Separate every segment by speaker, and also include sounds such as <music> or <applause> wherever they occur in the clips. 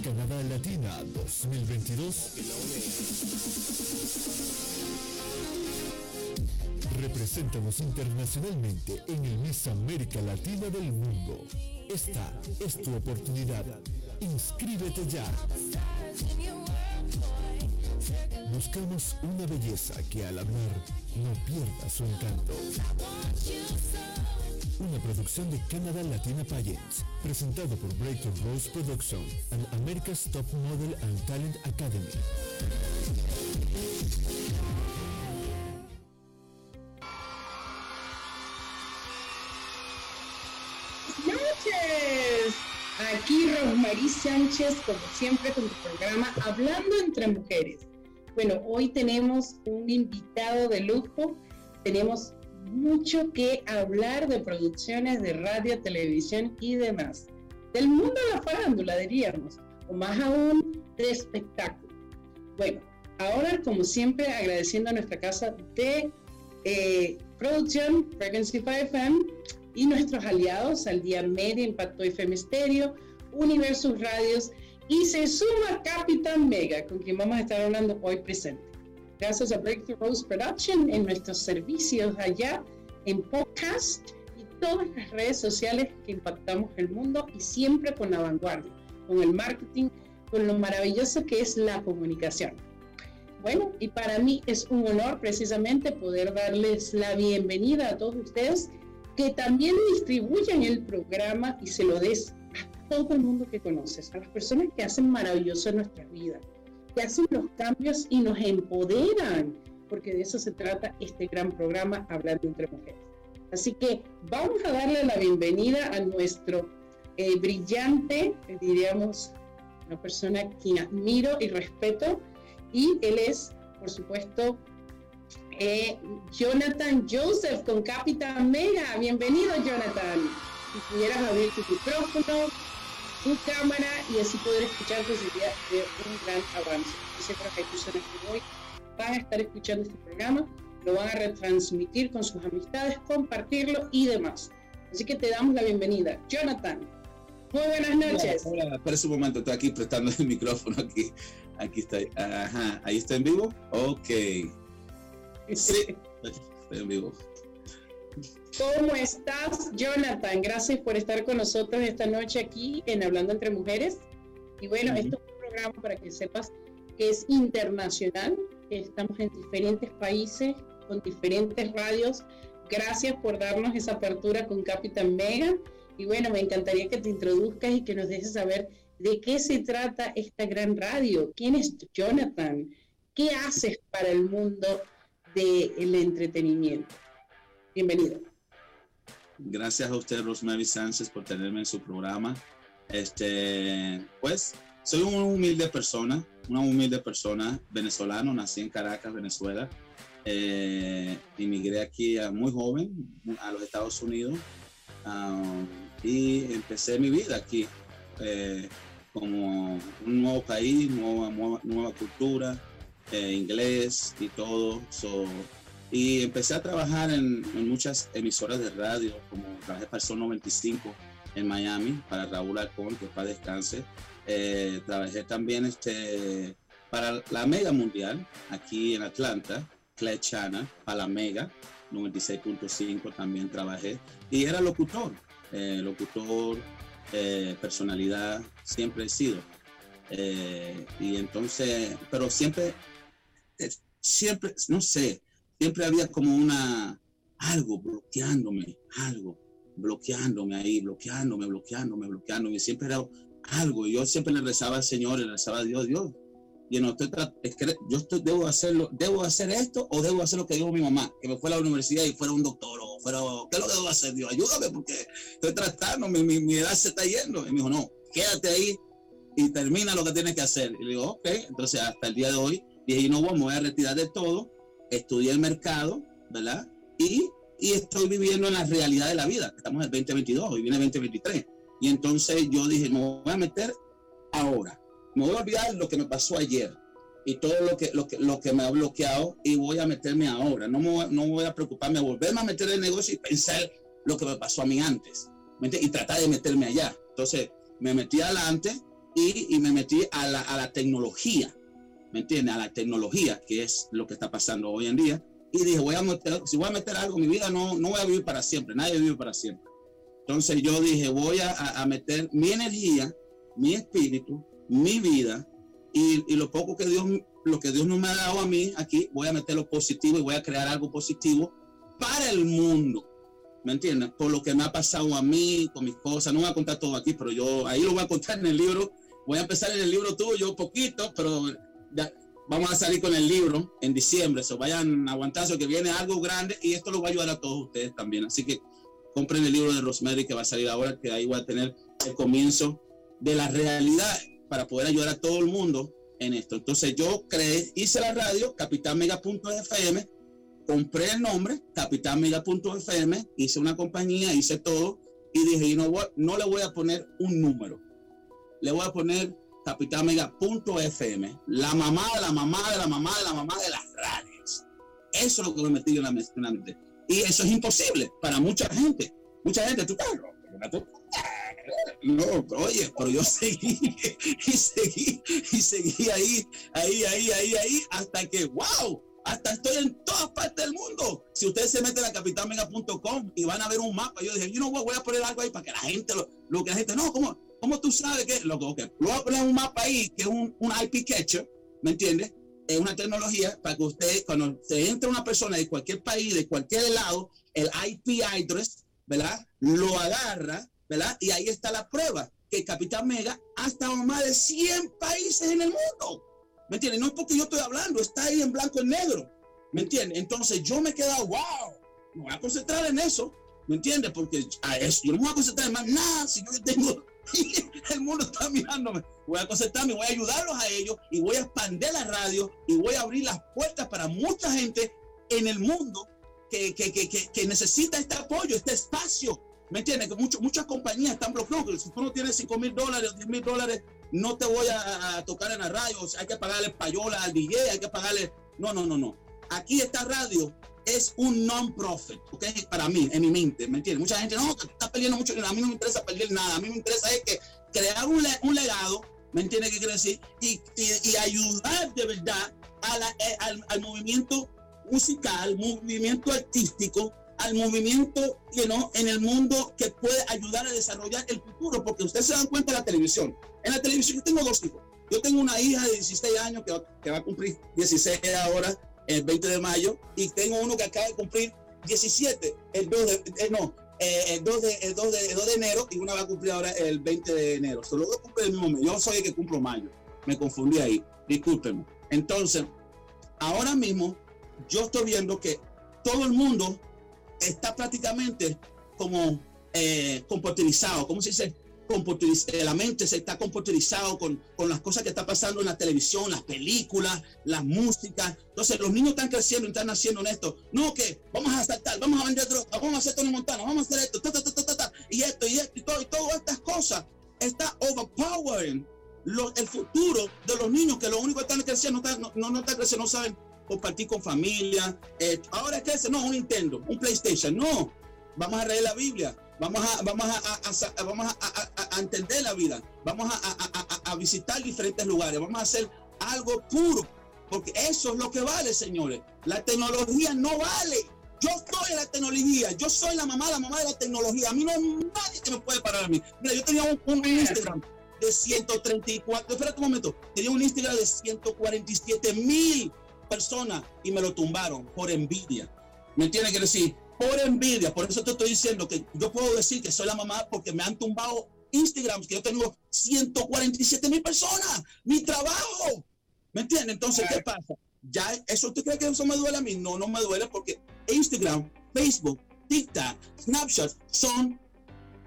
Speaker 1: Canadá Latina 2022. Represéntanos internacionalmente en el Miss América Latina del mundo. Esta es tu oportunidad. Inscríbete ya. Buscamos una belleza que al hablar no pierda su encanto. Una producción de Canada Latina Pageants, presentado por Breakthrough Rose Production and America's Top Model and Talent Academy.
Speaker 2: noches. Aquí Rosmarie Sánchez, como siempre, con tu programa Hablando entre Mujeres. Bueno, hoy tenemos un invitado de lujo. Tenemos mucho que hablar de producciones de radio, televisión y demás. Del mundo de la farándula, diríamos, o más aún de espectáculo. Bueno, ahora, como siempre, agradeciendo a nuestra casa de eh, producción, Frequency 5 FM, y nuestros aliados, al día media, Impacto FM Stereo, Universus Radios, y se suma Capitán Mega, con quien vamos a estar hablando hoy presente gracias a Breakthrough Rose Production en nuestros servicios allá en podcast y todas las redes sociales que impactamos el mundo y siempre con la vanguardia, con el marketing, con lo maravilloso que es la comunicación. Bueno, y para mí es un honor precisamente poder darles la bienvenida a todos ustedes que también distribuyen el programa y se lo des a todo el mundo que conoces, a las personas que hacen maravilloso nuestra vida que hacen los cambios y nos empoderan, porque de eso se trata este gran programa Hablando entre Mujeres. Así que vamos a darle la bienvenida a nuestro eh, brillante, diríamos, una persona que admiro y respeto, y él es, por supuesto, eh, Jonathan Joseph con Capitán Mega. Bienvenido, Jonathan. Si pudieras abrir tu micrófono, tu cámara y así poder escucharte sería de un gran avance. Yo sé que hay personas que hoy van a estar escuchando este programa, lo van a retransmitir con sus amistades, compartirlo y demás. Así que te damos la bienvenida. Jonathan, muy buenas noches.
Speaker 3: Hola, hola. espera un momento, estoy aquí prestando el <laughs> micrófono aquí. Aquí está. Ajá, ahí está en vivo. Ok. Sí, <laughs> estoy en vivo.
Speaker 2: ¿Cómo estás, Jonathan? Gracias por estar con nosotros esta noche aquí en Hablando entre Mujeres. Y bueno, esto es un programa para que sepas que es internacional, estamos en diferentes países, con diferentes radios. Gracias por darnos esa apertura con Capitán Mega. Y bueno, me encantaría que te introduzcas y que nos dejes saber de qué se trata esta gran radio. ¿Quién es Jonathan? ¿Qué haces para el mundo del entretenimiento? Bienvenido.
Speaker 3: Gracias a usted, Rosemary Sánchez, por tenerme en su programa. Este, pues, soy una humilde persona, una humilde persona venezolano, nací en Caracas, Venezuela. Eh, inmigré aquí a muy joven a los Estados Unidos um, y empecé mi vida aquí eh, como un nuevo país, nueva, nueva, cultura, eh, inglés y todo. Y empecé a trabajar en, muchas emisoras de radio, como trabajé para el Sol 95 en Miami, para Raúl Alcón, que para descanse. Eh, trabajé también este, para la Mega Mundial, aquí en Atlanta, Channel, para la Mega 96.5 también trabajé. Y era locutor, eh, locutor, eh, personalidad, siempre he sido. Eh, y entonces, pero siempre, eh, siempre, no sé, siempre había como una, algo bloqueándome, algo bloqueándome ahí, bloqueándome, bloqueándome, bloqueándome. Siempre era algo. Yo siempre le rezaba al Señor, le rezaba a Dios, Dios. Y no estoy, yo estoy, debo hacerlo, debo hacer esto o debo hacer lo que dijo mi mamá, que me fue a la universidad y fuera un doctor o fuera, ¿qué es lo que debo hacer? Dios, ayúdame porque estoy tratando, mi, mi, mi edad se está yendo. Y me dijo, no, quédate ahí y termina lo que tienes que hacer. Y le digo, ok, entonces hasta el día de hoy dije, no, me voy a retirar de todo, estudié el mercado, ¿verdad? Y, y estoy viviendo en la realidad de la vida. Estamos en el 2022, hoy viene el 2023. Y entonces yo dije, me voy a meter ahora. Me voy a olvidar lo que me pasó ayer y todo lo que, lo que, lo que me ha bloqueado y voy a meterme ahora. No, me, no voy a preocuparme a volverme a meter el negocio y pensar lo que me pasó a mí antes. Y tratar de meterme allá. Entonces me metí adelante y, y me metí a la, a la tecnología. ¿Me entiendes? A la tecnología, que es lo que está pasando hoy en día. Y dije, voy a meter, si voy a meter algo en mi vida, no, no voy a vivir para siempre. Nadie vive para siempre. Entonces yo dije, voy a, a meter mi energía, mi espíritu, mi vida y, y, lo poco que Dios, lo que Dios no me ha dado a mí aquí, voy a meter lo positivo y voy a crear algo positivo para el mundo. ¿Me entiendes? Por lo que me ha pasado a mí, con mis cosas. No voy a contar todo aquí, pero yo ahí lo voy a contar en el libro. Voy a empezar en el libro tuyo, poquito, pero vamos a salir con el libro en diciembre. Se vayan a aguantarse que viene algo grande y esto lo va a ayudar a todos ustedes también. Así que compren el libro de Rosemary que va a salir ahora, que ahí voy a tener el comienzo de la realidad para poder ayudar a todo el mundo en esto. Entonces yo creé, hice la radio, capitalmega.fm, compré el nombre, capitalmega.fm, hice una compañía, hice todo y dije, no le voy a poner un número, le voy a poner capitalmega.fm, la mamá de la mamá de la mamá de la mamá de las radios. Eso es lo que me metí en la mente. Y eso es imposible para mucha gente. Mucha gente, tú estás no, oye, pero yo seguí <laughs> y seguí y seguí ahí, ahí, ahí, ahí, ahí, hasta que, wow, hasta estoy en todas partes del mundo. Si ustedes se meten a capitalmega.com y van a ver un mapa, yo dije, yo no voy a poner algo ahí para que la gente, lo, que la gente, no, ¿cómo, cómo tú sabes que? Lo, okay, voy a poner un mapa ahí que es un, un IP catcher, ¿me entiendes? Es una tecnología para que ustedes, cuando se entre una persona de cualquier país, de cualquier lado, el IP address, ¿verdad? Lo agarra, ¿verdad? Y ahí está la prueba, que el Capitán Mega ha estado en más de 100 países en el mundo. ¿Me entiendes? No es porque yo estoy hablando, está ahí en blanco y negro. ¿Me entiendes? Entonces yo me he quedado, wow, me voy a concentrar en eso. ¿Me entiendes? Porque a eso, yo no voy a concentrar en más nada si yo tengo <laughs> el mundo está mirándome. Voy a concentrarme, voy a ayudarlos a ellos y voy a expandir la radio y voy a abrir las puertas para mucha gente en el mundo que, que, que, que necesita este apoyo, este espacio. ¿Me entiendes? Que muchas compañías están bloqueadas. Si tú no tienes 5 mil dólares, 10 mil dólares, no te voy a, tocar en la radio. hay que pagarle payola al DJ, hay que pagarle. No, no, no, no. Aquí esta radio es un non-profit, ¿ok? Para mí, en mi mente, ¿me entiendes? Mucha gente, no, está perdiendo mucho, a mí no me interesa perder nada, a mí me interesa es que crear un, un legado, ¿me entiendes qué quiere decir? Y, y, ayudar de verdad a la, eh, al, al, movimiento musical, movimiento artístico, al movimiento you know, en el mundo que puede ayudar a desarrollar el futuro, porque ustedes se dan cuenta de la televisión. En la televisión yo tengo dos hijos. Yo tengo una hija de 16 años que, que va a cumplir 16 ahora el 20 de mayo, y tengo uno que acaba de cumplir 17, el 2 de, eh, no, eh, el, 2 de, el, 2 de, el 2 de enero, y una va a cumplir ahora el 20 de enero. Solo dos cumplen el mismo mes. Yo soy el que cumplo mayo. Me confundí ahí. Discúlpenme. Entonces, ahora mismo, yo estoy viendo que todo el mundo está prácticamente como eh, ¿cómo se dice? La mente se está computerizado con, con las cosas que está pasando en la televisión, las películas, las músicas. Entonces los niños están creciendo y están haciendo en esto. No, que vamos a saltar, vamos a vender droga, vamos a hacer Tony Montana, vamos a hacer esto, ta, ta, ta, y esto, y esto, y todo, y todas estas cosas. Está overpowering el futuro de los niños que lo único que están creciendo no, no, no están creciendo, no saben compartir con familia. Eh, ahora que no, un Nintendo, un PlayStation, no. Vamos a leer la Biblia, vamos a, vamos a, vamos a, entender la vida, vamos a, visitar diferentes lugares, vamos a hacer algo puro, porque eso es lo que vale, señores. La tecnología no vale. Yo soy la tecnología, yo soy la mamá, la mamá de la tecnología. A mí no hay nadie que me puede parar a mí. Mira, yo tenía un, un Instagram de 134, espérate un momento, tenía un Instagram de 147 mil personas y me lo tumbaron por envidia. ¿Me entiendes? Quiero decir, por envidia, por eso te estoy diciendo que yo puedo decir que soy la mamá porque me han tumbado Instagram, que yo tengo 147 mil personas, mi trabajo. ¿Me entiendes? Entonces, ¿qué pasa? Ya, ¿eso tú crees que eso me duele a mí? No, no me duele porque Instagram, Facebook, TikTok, Snapchat son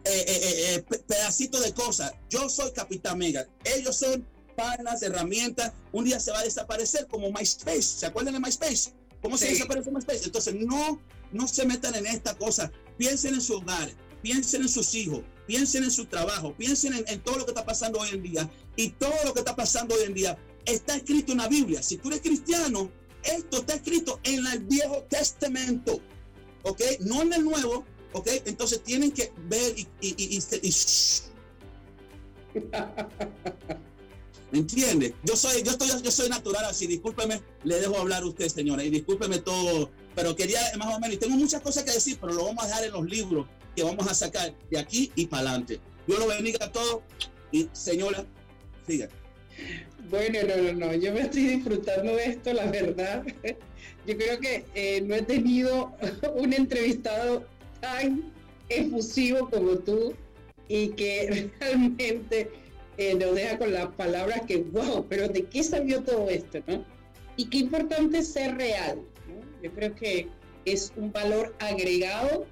Speaker 3: eh, eh, eh, pedacitos de cosas. Yo soy Capitán Mega. Ellos son panas, herramientas. Un día se va a desaparecer como MySpace. ¿Se acuerdan de MySpace? ¿Cómo se desaparece MySpace? Entonces, no, no se metan en esta cosa. Piensen en su hogar, piensen en sus hijos, piensen en su trabajo, piensen en, en todo lo que está pasando hoy en día. Y todo lo que está pasando hoy en día está escrito en la Biblia. Si tú eres cristiano, esto está escrito en el Viejo Testamento. ¿Ok? No en el Nuevo, ¿ok? Entonces tienen que ver y... y, ¿Me entiende? Yo soy, yo estoy, yo soy natural así, discúlpeme, le dejo hablar a usted, señora, y discúlpeme todo, pero quería más o menos, y tengo muchas cosas que decir, pero lo vamos a dejar en los libros que vamos a sacar de aquí y para adelante. Yo lo bendiga a todos y señora, siga.
Speaker 2: Bueno, no, no, no, yo me estoy disfrutando de esto, la verdad. <laughs> Yo creo que eh, no he tenido <laughs> un entrevistado tan efusivo como tú y que <laughs> realmente eh, nos deja con las palabras que, wow, pero ¿de qué salió todo esto? ¿no? Y qué importante ser real. ¿no? Yo creo que es un valor agregado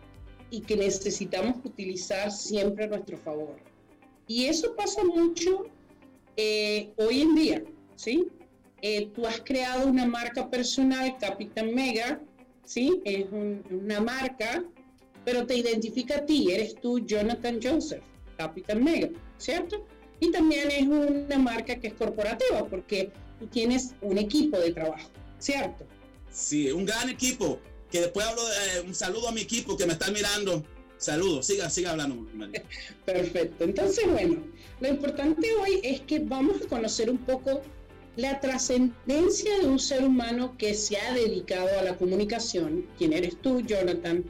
Speaker 2: y que necesitamos utilizar siempre a nuestro favor. Y eso pasa mucho eh, hoy en día, ¿sí? Eh, tú has creado una marca personal, Capitán Mega, ¿sí? Es una marca, pero te identifica a ti, eres tú Jonathan Joseph, Capitán Mega, ¿cierto? Y también es una marca que es corporativa, porque tienes un equipo de trabajo, ¿cierto?
Speaker 3: Sí, un gran equipo, que después hablo de un saludo a mi equipo que me están mirando. Saludos, siga, siga hablando. María. <laughs>
Speaker 2: Perfecto. Entonces, bueno, lo importante hoy es que vamos a conocer un poco la trascendencia de un ser humano que se ha dedicado a la comunicación, quien eres tú, Jonathan,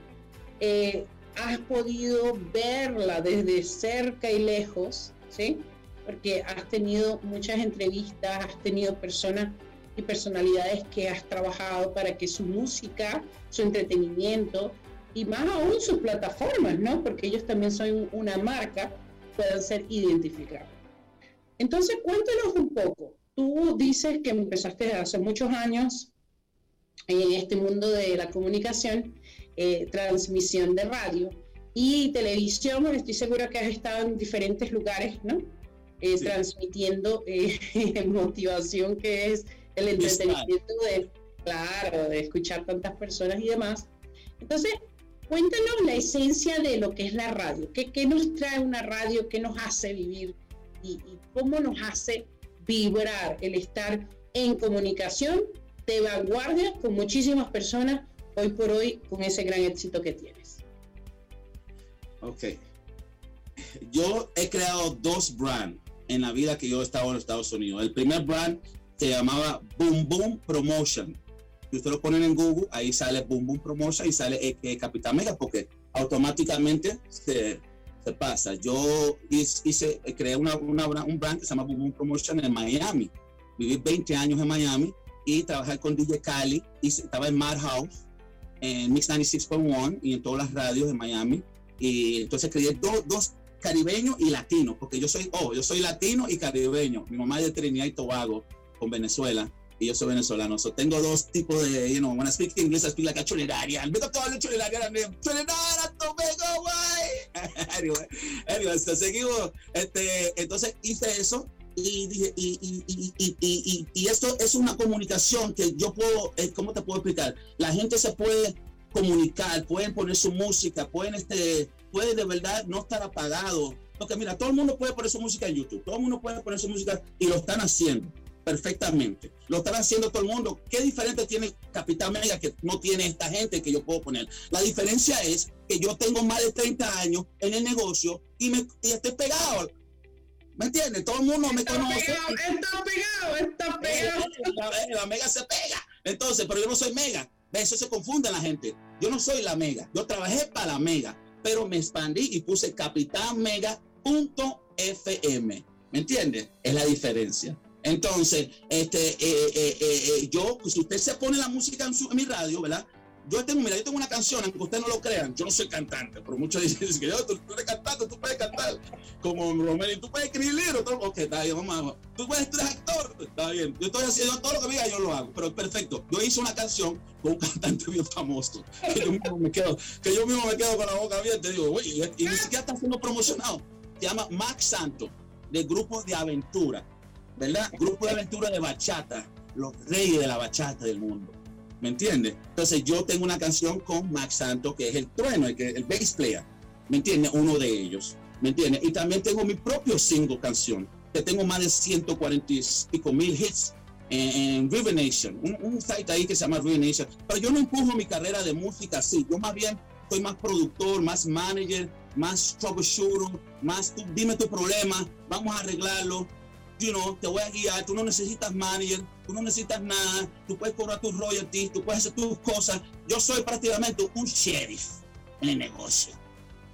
Speaker 2: eh, has podido verla desde cerca y lejos, ¿sí? Porque has tenido muchas entrevistas, has tenido personas y personalidades que has trabajado para que su música, su entretenimiento y más aún sus plataformas, ¿no? Porque ellos también son una marca, puedan ser identificados. Entonces, cuéntanos un poco. Tú dices que empezaste hace muchos años en este mundo de la comunicación, eh, transmisión de radio y televisión. Estoy segura que has estado en diferentes lugares, ¿no? Eh, sí. Transmitiendo eh, <laughs> motivación que es el entretenimiento de, claro, de escuchar tantas personas y demás. Entonces, cuéntanos la esencia de lo que es la radio. ¿Qué, qué nos trae una radio? ¿Qué nos hace vivir? Y, y, cómo nos hace vibrar el estar en comunicación de vanguardia con muchísimas personas hoy por hoy con ese gran éxito que tienes.
Speaker 3: Ok. Yo he creado dos brands en la vida que yo he estado en Estados Unidos. El primer brand se llamaba Boom Boom Promotion. Si ustedes lo ponen en Google, ahí sale Boom Boom Promotion y sale eh, Capitán Mega porque automáticamente se, se pasa. Yo hice, creé una, una, un brand que se llama Boom Boom Promotion en Miami. Viví 20 años en Miami y trabajé con DJ Cali. Y estaba en Madhouse, en Mix 96.1 y en todas las radios de Miami. Y entonces creé dos, dos caribeños y latinos, porque yo soy, oh, yo soy latino y caribeño. Mi mamá es de Trinidad y Tobago, con Venezuela y yo soy venezolano. So, tengo dos tipos de, you know, when I speak English, I speak like a Trinidadian. Me toca hablar Trinidadian, Trinidad, Tobago, guay. <laughs> anyway, anyway, so, seguimos. Este, entonces hice eso y dije, y, y, y, y, esto es una comunicación que yo puedo, eh, ¿cómo te puedo explicar? La gente se puede comunicar, pueden poner su música, pueden, este, puede de verdad no estar apagado. Porque mira, todo el mundo puede poner su música en YouTube, todo el mundo puede poner su música y lo están haciendo perfectamente. Lo están haciendo todo el mundo. ¿Qué diferente tiene Capitán Mega que no tiene esta gente que yo puedo poner? La diferencia es que yo tengo más de 30 años en el negocio y, me, y estoy pegado. ¿Me entiendes? Todo el mundo me
Speaker 2: está
Speaker 3: conoce.
Speaker 2: Pegado, está pegado, está pegado.
Speaker 3: La, la, mega se pega. Entonces, pero yo no soy mega. Eso se confunde la gente. Yo no soy la mega. Yo trabajé para la mega, pero me expandí y puse capitánmega.fm ¿Me entiende? Es la diferencia. Entonces, este, eh, eh, eh, yo, si usted se pone la música en, su, en mi radio, ¿verdad? Yo tengo, mira, yo tengo una canción, aunque ustedes no lo crean, yo no soy cantante, pero muchos <laughs> dicen que yo, tú, eres cantante, tú puedes cantar, como Romero, tú puedes escribir libros, ok, está bien, vamos, tú puedes, ser actor, está bien, yo estoy haciendo todo lo que diga, yo lo hago, pero perfecto, yo hice una canción con un <laughs> cantante bien famoso, que yo mismo me quedo, que yo mismo me quedo con la boca abierta y digo, y, ni siquiera está siendo promocionado, se llama Max Santo, del grupo de aventura, ¿verdad? Grupo de aventura de bachata, los reyes de la bachata del mundo. ¿Me entiendes? Entonces yo tengo una canción con Max Santo, que es el trueno, el, que, el bass player. ¿Me entiendes? Uno de ellos. ¿Me entiendes? Y también tengo mi propio single canción, que tengo más de 140 y pico mil hits en, River Nation, un, un, site ahí que se llama River Nation. Pero yo no empujo mi carrera de música así. Yo más bien soy más productor, más manager, más troubleshooter, más tú, dime tu problema, vamos a arreglarlo you know, te voy a guiar, tú no necesitas manager, tú no necesitas nada, tú puedes cobrar tus royalties, tú puedes hacer tus cosas. Yo soy prácticamente un sheriff en el negocio.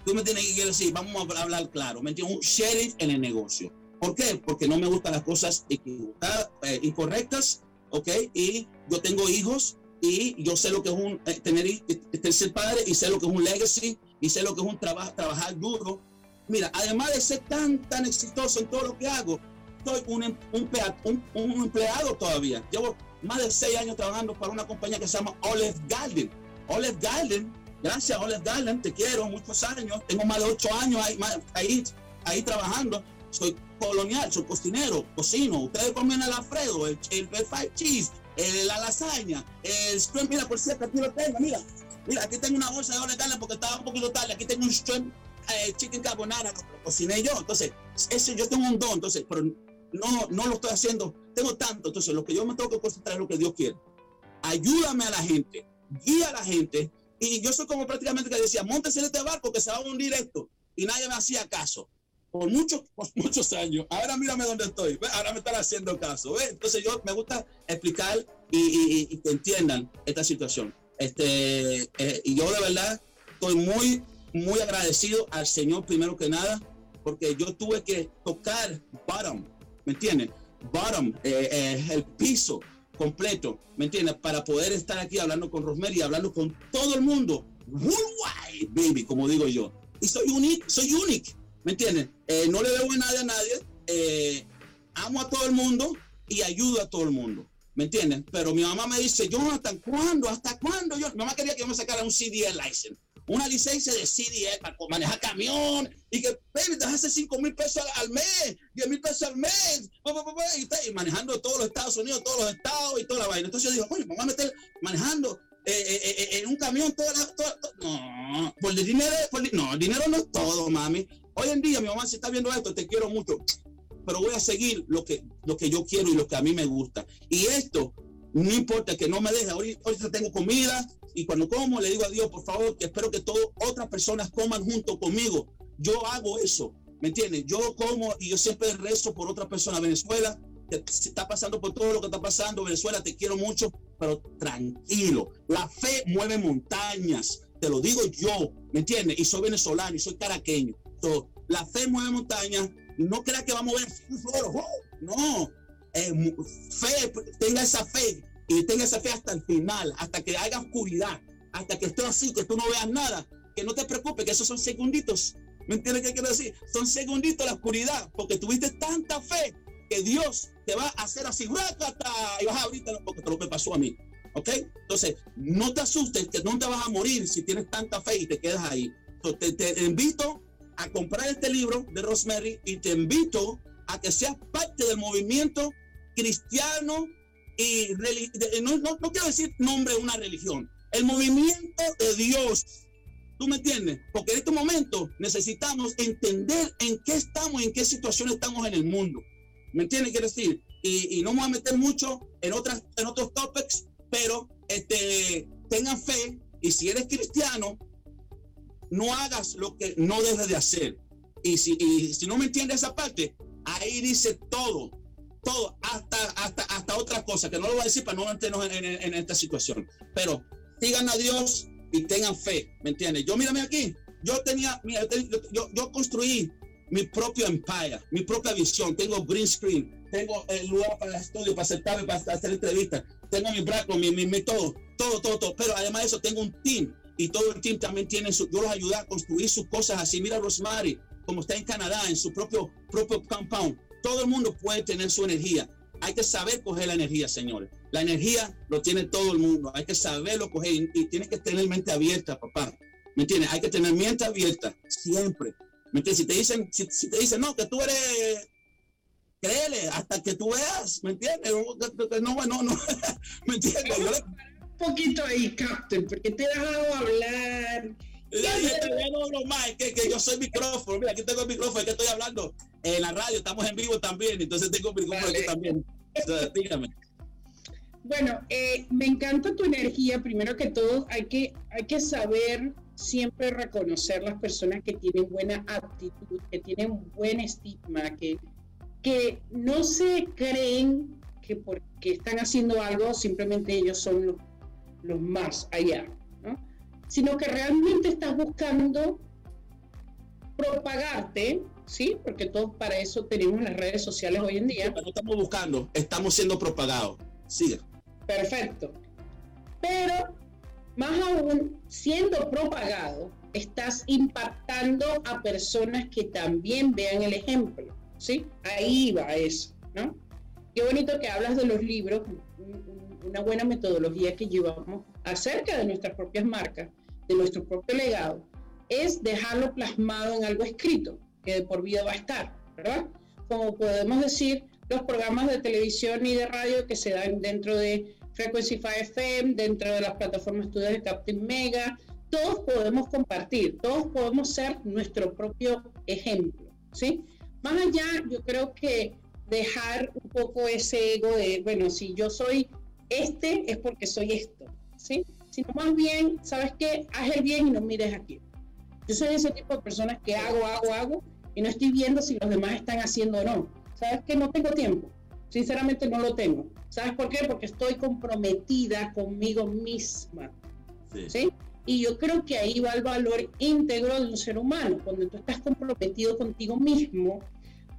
Speaker 3: Tú me tienes que decir, vamos a hablar claro, ¿me entiendes? Un sheriff en el negocio. ¿Por qué? Porque no me gustan las cosas equivocadas, eh, incorrectas, ¿ok? Y yo tengo hijos y yo sé lo que es un eh, tener este, ser padre y sé lo que es un legacy y sé lo que es un trabajo trabajar duro. Mira, además de ser tan tan exitoso en todo lo que hago, soy un, un, un, empleado todavía. Llevo más de seis años trabajando para una compañía que se llama Olive Garden. Olive Garden, gracias Olive Garden, te quiero, muchos años. Tengo más de ocho años ahí, ahí, ahí trabajando. Soy colonial, soy cocinero, cocino. Ustedes comen el Alfredo, el, el, fried cheese, la lasaña, el shrimp. Mira, por cierto, aquí lo tengo, mira. Mira, aquí tengo una bolsa de Olive Garden porque estaba un poquito tarde. Aquí tengo un shrimp eh, chicken carbonara, cociné yo. Entonces, eso yo tengo un don. Entonces, pero no, no lo estoy haciendo, tengo tanto, entonces lo que yo me tengo que concentrar es lo que Dios quiere. Ayúdame a la gente, guía a la gente, y yo soy como prácticamente que decía, montese en este barco que se va a hundir esto, y nadie me hacía caso. Por muchos, por <laughs> muchos años. Ahora mírame dónde estoy. Ahora me están haciendo caso. Entonces yo me gusta explicar y, que entiendan esta situación. Este, eh, y yo de verdad estoy muy, muy agradecido al Señor primero que nada, porque yo tuve que tocar bottom, ¿me entiendes? Bottom, eh, eh, el piso completo, ¿me entiendes? Para poder estar aquí hablando con Rosemary, hablando con todo el mundo, worldwide, baby, como digo yo. Y soy único, soy único, ¿me entiendes? Eh, no le debo nada a nadie, amo a todo el mundo y ayudo a todo el mundo. ¿Me entienden? Pero mi mamá me dice, ¿hasta ¿cuándo? ¿Hasta cuándo? Yo, mi mamá quería que yo me sacara un CDL license una licencia de CDL para manejar camión y que, baby, te hace 5 mil pesos al, mes, 10 mil pesos al mes, y, manejando todos los Estados Unidos, todos los estados y toda la vaina. Entonces yo digo, oye, me voy a meter manejando eh, eh, eh, en un camión toda no, por el dinero, no, el dinero no es todo, mami. Hoy en día, mi mamá, si está viendo esto, te quiero mucho, pero voy a seguir lo que, lo que yo quiero y lo que a mí me gusta. Y esto, no importa que no me deje, ahorita, ahorita tengo comida, y cuando como le digo a Dios, por favor, espero que todas otras personas coman junto conmigo. Yo hago eso, ¿me entiendes? Yo como y yo siempre rezo por otra persona. Venezuela que está pasando por todo lo que está pasando. Venezuela, te quiero mucho, pero tranquilo. La fe mueve montañas. Te lo digo yo, ¿me entiendes? Y soy venezolano y soy caraqueño. la fe mueve montañas. No crea que vamos a ver No, eh, fe, tenga esa fe y tenga esa fe hasta el final, hasta que haya oscuridad, hasta que esté así, que tú no veas nada, que no te preocupes, que esos son segunditos. ¿Me entiendes qué quiero decir? Son segunditos la oscuridad, porque tuviste tanta fe que Dios te va a hacer así, y vas a abrirte porque te lo que pasó a mí. ¿Ok? Entonces, no te asustes, que no te vas a morir si tienes tanta fe y te quedas ahí. Entonces, te invito a comprar este libro de Rosemary y te invito a que seas parte del movimiento cristiano y no, no, quiero decir nombre de una religión, el movimiento de Dios. ¿Tú me entiendes? Porque en este momento necesitamos entender en qué estamos, en qué situación estamos en el mundo. ¿Me entiendes? Quiero decir, y, no me voy a meter mucho en, otras, en otros topics, pero este, tengan fe y si eres cristiano, no hagas lo que no debes de hacer. Y si, y si no me entiendes esa parte, ahí dice todo todo, hasta, hasta, hasta otra cosa, que no lo voy a decir para no meternos en, esta situación. Pero sigan a Dios y tengan fe, ¿me entiendes? Yo mírame aquí, yo tenía, mira, yo, yo construí mi propio empire, mi propia visión. Tengo green screen, tengo el lugar para el estudio, para aceptarme, para hacer entrevistas. Tengo mi braco, mi, mi, mi, todo, todo, todo, todo. Pero además de eso, tengo un team y todo el team también tiene su, yo los ayudo a construir sus cosas así. Mira Rosemary, como está en Canadá, en su propio, propio compound. Todo el mundo puede tener su energía. Hay que saber coger la energía, señores. La energía lo tiene todo el mundo. Hay que saberlo coger y, y tienes que tener mente abierta, papá. ¿Me entiendes? Hay que tener mente abierta siempre. ¿Me entiendes? Si te dicen, si, te dicen, no, que tú eres créele hasta que tú veas, ¿me entiendes? No, no, no, <laughs> ¿me entiendes?
Speaker 2: Un poquito ahí, Captain, porque te he dejado hablar.
Speaker 3: Ya, no, no, más, que, que yo soy micrófono, mira, aquí tengo el micrófono, que estoy hablando en la radio, estamos en vivo también, entonces tengo el micrófono vale. aquí también. Entonces, dígame.
Speaker 2: Bueno, eh, me encanta tu energía. Primero que todo, hay que, hay que saber siempre reconocer las personas que tienen buena actitud, que tienen buen estigma, que, que no se creen que porque están haciendo algo simplemente ellos son los, los más allá. Sino que realmente estás buscando propagarte, ¿sí? Porque todos para eso tenemos las redes sociales hoy en día.
Speaker 3: No estamos buscando, estamos siendo propagados. Sigue.
Speaker 2: Perfecto. Pero más aún, siendo propagado, estás impactando a personas que también vean el ejemplo. ¿sí? Ahí va eso, ¿no? Qué bonito que hablas de los libros, una buena metodología que llevamos acerca de nuestras propias marcas, de nuestro propio legado, es dejarlo plasmado en algo escrito, que de por vida va a estar, ¿verdad? Como podemos decir, los programas de televisión y de radio que se dan dentro de Frequency 5 FM, dentro de las plataformas estudios de Captain Mega, todos podemos compartir, todos podemos ser nuestro propio ejemplo, ¿sí? Más allá, yo creo que dejar un poco ese ego de, bueno, si yo soy este, es porque soy esto, ¿sí? Sino más bien, ¿sabes qué? Haz el bien y no mires aquí. Yo soy ese tipo de personas que hago, hago, hago, y no estoy viendo si los demás están haciendo o no. ¿Sabes qué? No tengo tiempo. Sinceramente no lo tengo. ¿Sabes por qué? Porque estoy comprometida conmigo misma. Sí. ¿sí? Y yo creo que ahí va el valor íntegro de un ser humano. Cuando tú estás comprometido contigo mismo,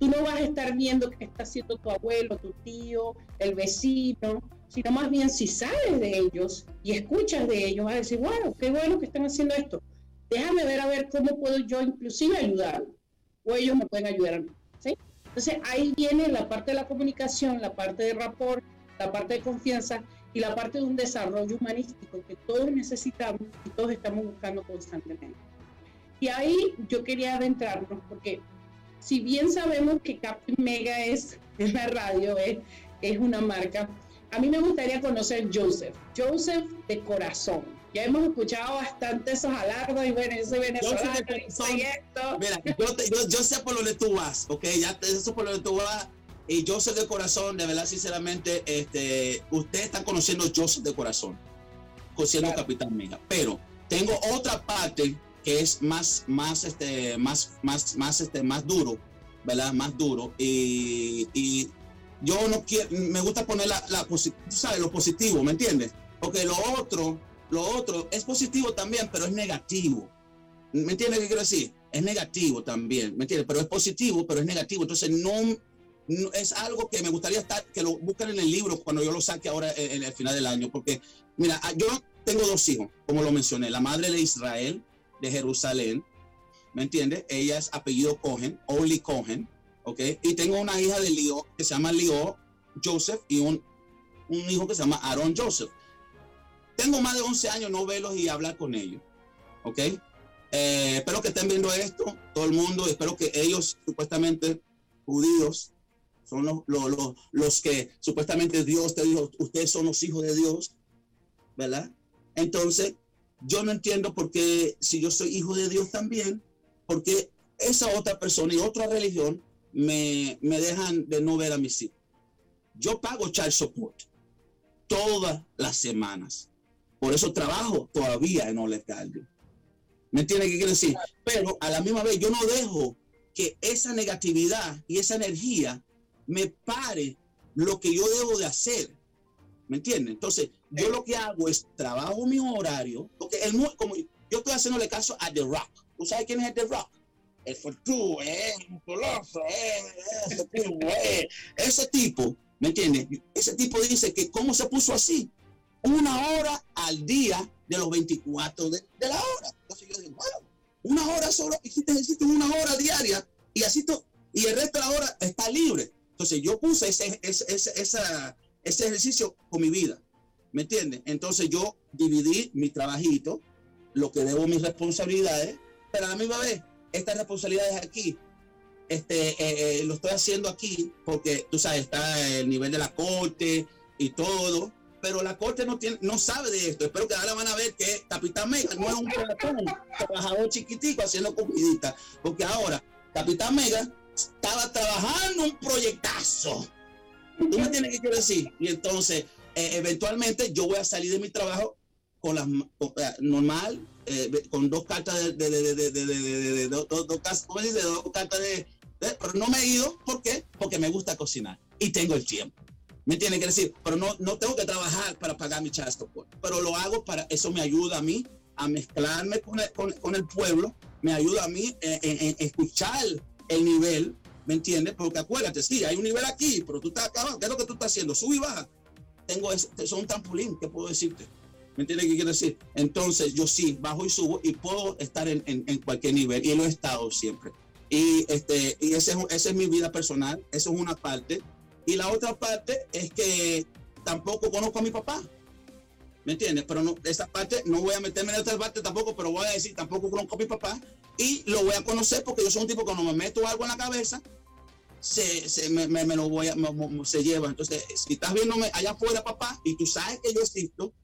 Speaker 2: tú no vas a estar viendo qué está haciendo tu abuelo, tu tío, el vecino, sino más bien si sabes de ellos y escuchas de ellos, vas a decir, wow, qué bueno que están haciendo esto. Déjame ver a ver cómo puedo yo inclusive ayudar. O ellos me pueden ayudar a mí. Entonces ahí viene la parte de la comunicación, la parte de rapport, la parte de confianza y la parte de un desarrollo humanístico que todos necesitamos y todos estamos buscando constantemente. Y ahí yo quería adentrarnos porque si bien sabemos que Captain Mega es, es la radio, es, es una marca, a mí me gustaría conocer Joseph, Joseph de corazón. Ya hemos escuchado bastante esos alardos y bueno, ese venezolano y esto.
Speaker 3: Mira, yo, te, yo, yo, sé por donde tú vas, ok, ya te, eso por donde tú vas y yo sé de corazón, de verdad, sinceramente, este, ustedes están conociendo Joseph de corazón, siendo claro. Capitán Mega. Pero tengo otra parte que es más, más, este, más, más, más, este, más duro, ¿verdad? Más duro. Y, y yo no quiero, me gusta poner la, la ¿sabes? Lo positivo, ¿me entiendes? Porque lo otro, lo otro es positivo también, pero es negativo. ¿Me entiendes qué quiero decir? Es negativo también, ¿me entiendes? Pero es positivo, pero es negativo. Entonces no es algo que me gustaría estar, que lo busquen en el libro cuando yo lo saque ahora en, en el final del año, porque mira, yo tengo dos hijos, como lo mencioné, la madre de Israel, de Jerusalén, ¿me entiendes? Ella es apellido Cohen, Oli Cohen, ¿ok? Y tengo una hija de Leo que se llama Leo Joseph y un, un hijo que se llama Aaron Joseph. Tengo más de 11 años no verlos y hablar con ellos, ¿ok? Eh, espero que estén viendo esto, todo el mundo, espero que ellos, supuestamente judíos, son los, los, los, los, que supuestamente Dios te dijo, ustedes son los hijos de Dios, ¿verdad? Entonces, yo no entiendo por qué, si yo soy hijo de Dios también, porque esa otra persona y otra religión me, me dejan de no ver a mis hijos. Yo pago child support todas las semanas. Por eso trabajo todavía en Ole ¿Me entiende qué quiero decir? Pero a la misma vez yo no dejo que esa negatividad y esa energía me pare lo que yo debo de hacer. ¿Me entiendes? Entonces, yo lo que hago es trabajo mi horario, porque el, como yo estoy haciéndole caso a The Rock. ¿Tú sabes quién es The Rock? el Fortú, eh, musculoso, eh, ese tipo, <laughs> eh, ese tipo, ¿me entiendes? Ese tipo dice que cómo se puso así, una hora al día de los 24 de, la hora. Entonces yo digo, bueno, una hora solo, hiciste ejercicio una hora diaria y así y el resto de la hora está libre. Entonces yo puse ese, ese, ese, ese ejercicio con mi vida, ¿me entiendes? Entonces yo dividí mi trabajito, lo que debo mis responsabilidades, pero a la misma vez, estas responsabilidades aquí, este, eh, eh, lo estoy haciendo aquí porque, tú sabes, está el nivel de la corte y todo, pero la corte no tiene, no sabe de esto. Espero que ahora van a ver que Capitán Mega no es un trabajador chiquitico haciendo comidita, porque ahora Capitán Mega estaba trabajando un proyectazo. ¿Tú me tienes que decir? Y entonces, eh, eventualmente, yo voy a salir de mi trabajo con las normal, eh, con dos cartas de, de, de, de dos, dos, dos, cartas de, pero no me he ido, ¿por qué? Porque me gusta cocinar y tengo el tiempo. ¿Me tiene que decir? Pero no, no tengo que trabajar para pagar mi chasto, pero lo hago para, eso me ayuda a mí a mezclarme con el, con, el pueblo, me ayuda a mí en, escuchar el nivel, ¿me entiendes? Porque acuérdate, sí, hay un nivel aquí, pero tú estás acá, ¿qué es lo que tú estás haciendo? Sube y baja. Tengo ese, son trampolín, ¿qué puedo decirte? ¿Me entiendes qué quiero decir? Entonces yo sí, bajo y subo y puedo estar en, en, cualquier nivel y lo he estado siempre. Y, este, y ese, esa es mi vida personal, eso es una parte. Y la otra parte es que tampoco conozco a mi papá. ¿Me entiendes? Pero no, esa parte no voy a meterme en esta parte tampoco, pero voy a decir tampoco conozco a mi papá y lo voy a conocer porque yo soy un tipo que cuando me meto algo en la cabeza, se, se me, me, lo voy a, se lleva. Entonces, si estás viéndome allá afuera, papá, y tú sabes que yo existo,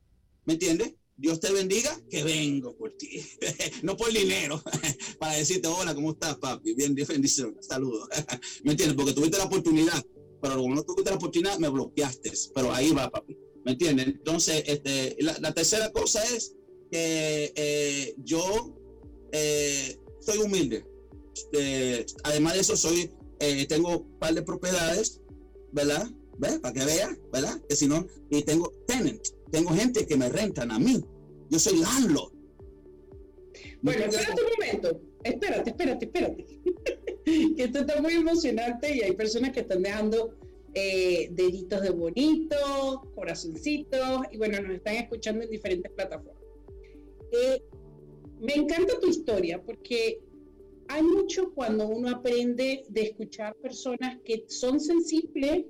Speaker 3: ¿Me entiendes? Dios te bendiga, que vengo por ti. <laughs> no por dinero, <laughs> para decirte, hola, ¿cómo estás, papi? Bien, bendición, saludos. <laughs> ¿Me entiendes? Porque tuviste la oportunidad, pero como no tuviste la oportunidad, me bloqueaste. Pero ahí va, papi. ¿Me entiendes? Entonces, este, la, tercera cosa es que eh, yo eh, soy humilde. Eh, además de eso, soy, tengo un par de propiedades, ¿verdad? ¿Ves? Para que veas, ¿verdad? Que si no, y tengo tenant tengo gente que me rentan a mí. Yo soy landlord.
Speaker 2: Bueno, espérate un momento. Espérate, espérate, espérate. <laughs> que esto está muy emocionante y hay personas que están dejando eh, deditos de bonito, corazoncitos, y bueno, nos están escuchando en diferentes plataformas. Eh, me encanta tu historia porque hay mucho cuando uno aprende de escuchar personas que son sensibles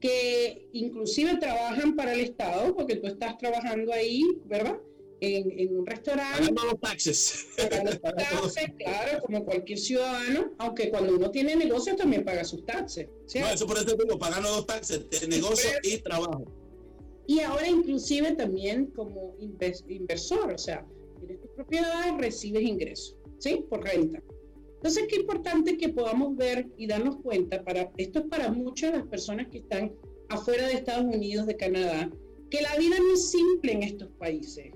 Speaker 2: que inclusive trabajan para el Estado, porque tú estás trabajando ahí, ¿verdad? En, un restaurante.
Speaker 3: Pagando los taxes.
Speaker 2: Pagando los taxes, <laughs> claro, como cualquier ciudadano, aunque cuando uno tiene negocio también paga sus taxes.
Speaker 3: No, eso por eso digo, pagando los taxes de negocio y trabajo.
Speaker 2: Y ahora inclusive también como inversor, o sea, tienes tu propiedad, recibes ingresos, ¿sí? Por renta. Entonces, qué importante que podamos ver y darnos cuenta, para, esto es para muchas de las personas que están afuera de Estados Unidos, de Canadá, que la vida no es simple en estos países,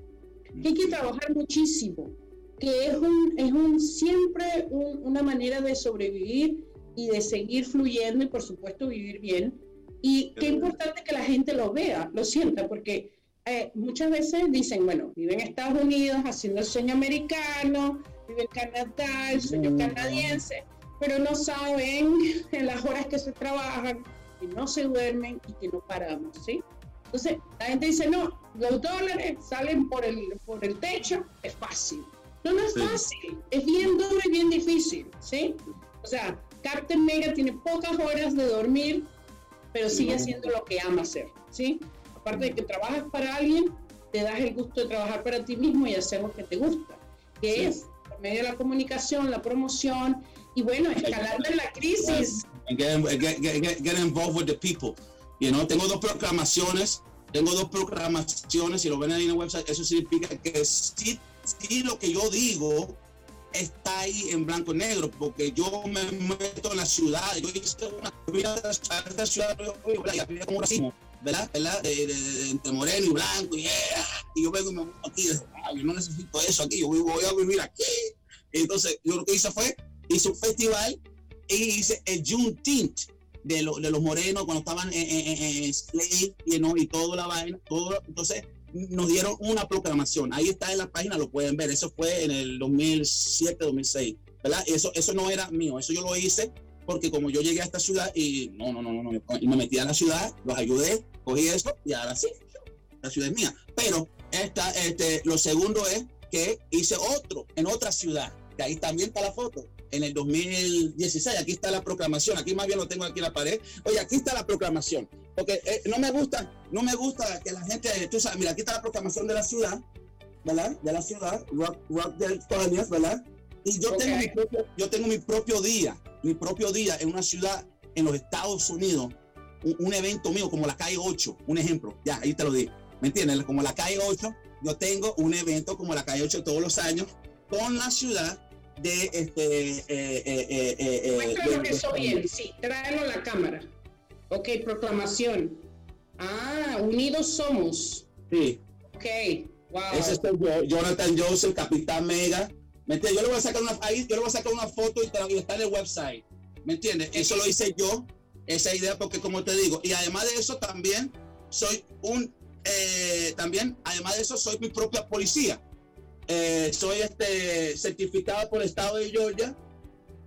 Speaker 2: que hay que trabajar muchísimo, que es, un, es un, siempre una manera de sobrevivir y de seguir fluyendo y por supuesto vivir bien. Y qué importante que la gente lo vea, lo sienta, porque eh, muchas veces dicen, bueno, viven en Estados Unidos haciendo el sueño americano, vive en Canadá, el sueño canadiense, pero no saben en las horas que se trabajan, que no se duermen y que no paramos, ¿sí? Entonces, la gente dice, no, los dólares salen por el, por el techo, es fácil. No, no es fácil, es bien duro y bien difícil, ¿sí? O sea, Captain Mega tiene pocas horas de dormir, pero sigue haciendo lo que ama hacer, ¿sí? Aparte de que trabajas para alguien, te das el gusto de trabajar para ti mismo y hacer lo que te gusta, que es medio de la comunicación, la promoción y bueno, escalando en la crisis.
Speaker 3: Get, involved with the people. You know, tengo dos proclamaciones, tengo dos proclamaciones y lo ven ahí en el website. Eso significa que sí, sí lo que yo digo está ahí en blanco y negro, porque yo me meto en la ciudad, yo hice una ciudad, había como racismo, ¿verdad? ¿verdad? entre moreno y blanco, y, y yo vengo y me aquí, yo no necesito eso aquí, yo voy, a vivir aquí. Entonces, yo lo que hice fue, hice un festival y hice el Juneteenth de, de los morenos cuando estaban en, en, en Slave y, ¿no? y toda la vaina, todo, entonces nos dieron una proclamación. Ahí está en la página, lo pueden ver. Eso fue en el 2007, 2006. ¿verdad? Eso, eso no era mío, eso yo lo hice porque como yo llegué a esta ciudad y no, no, no, no, y me metí a la ciudad, los ayudé, cogí esto y ahora sí, la ciudad es mía. Pero esta, este, lo segundo es que hice otro en otra ciudad, que ahí también está la foto, en el 2016, aquí está la proclamación, aquí más bien lo tengo aquí en la pared. Oye, aquí está la proclamación, porque eh, no me gusta, no me gusta que la gente, tú sabes, mira, aquí está la proclamación de la ciudad, ¿verdad? De la ciudad, Rock, Rock del ¿verdad? Y yo, tengo mi propio, yo tengo mi propio día, mi propio día en una ciudad en los Estados Unidos, un, evento mío como la calle 8, un ejemplo, ya, ahí te lo digo, ¿me entiendes? Como la calle 8, yo tengo un evento como la calle 8 todos los años con la ciudad de este. Eh,
Speaker 2: eh, eh, Muéstranos eso bien, sí, tráelo a la cámara. Ok, proclamación. Ah, unidos somos.
Speaker 3: Sí.
Speaker 2: Ok, wow.
Speaker 3: Ese es yo, Jonathan Joseph, Capitán Mega. ¿Me entiendes? Yo le voy a sacar una, ahí, yo le voy a sacar una foto y, está en el website. ¿Me entiendes? Eso lo hice yo, esa idea, porque como te digo, y además de eso también soy un, también, además de eso soy mi propia policía. Eh, soy este, certificado por el estado de Georgia.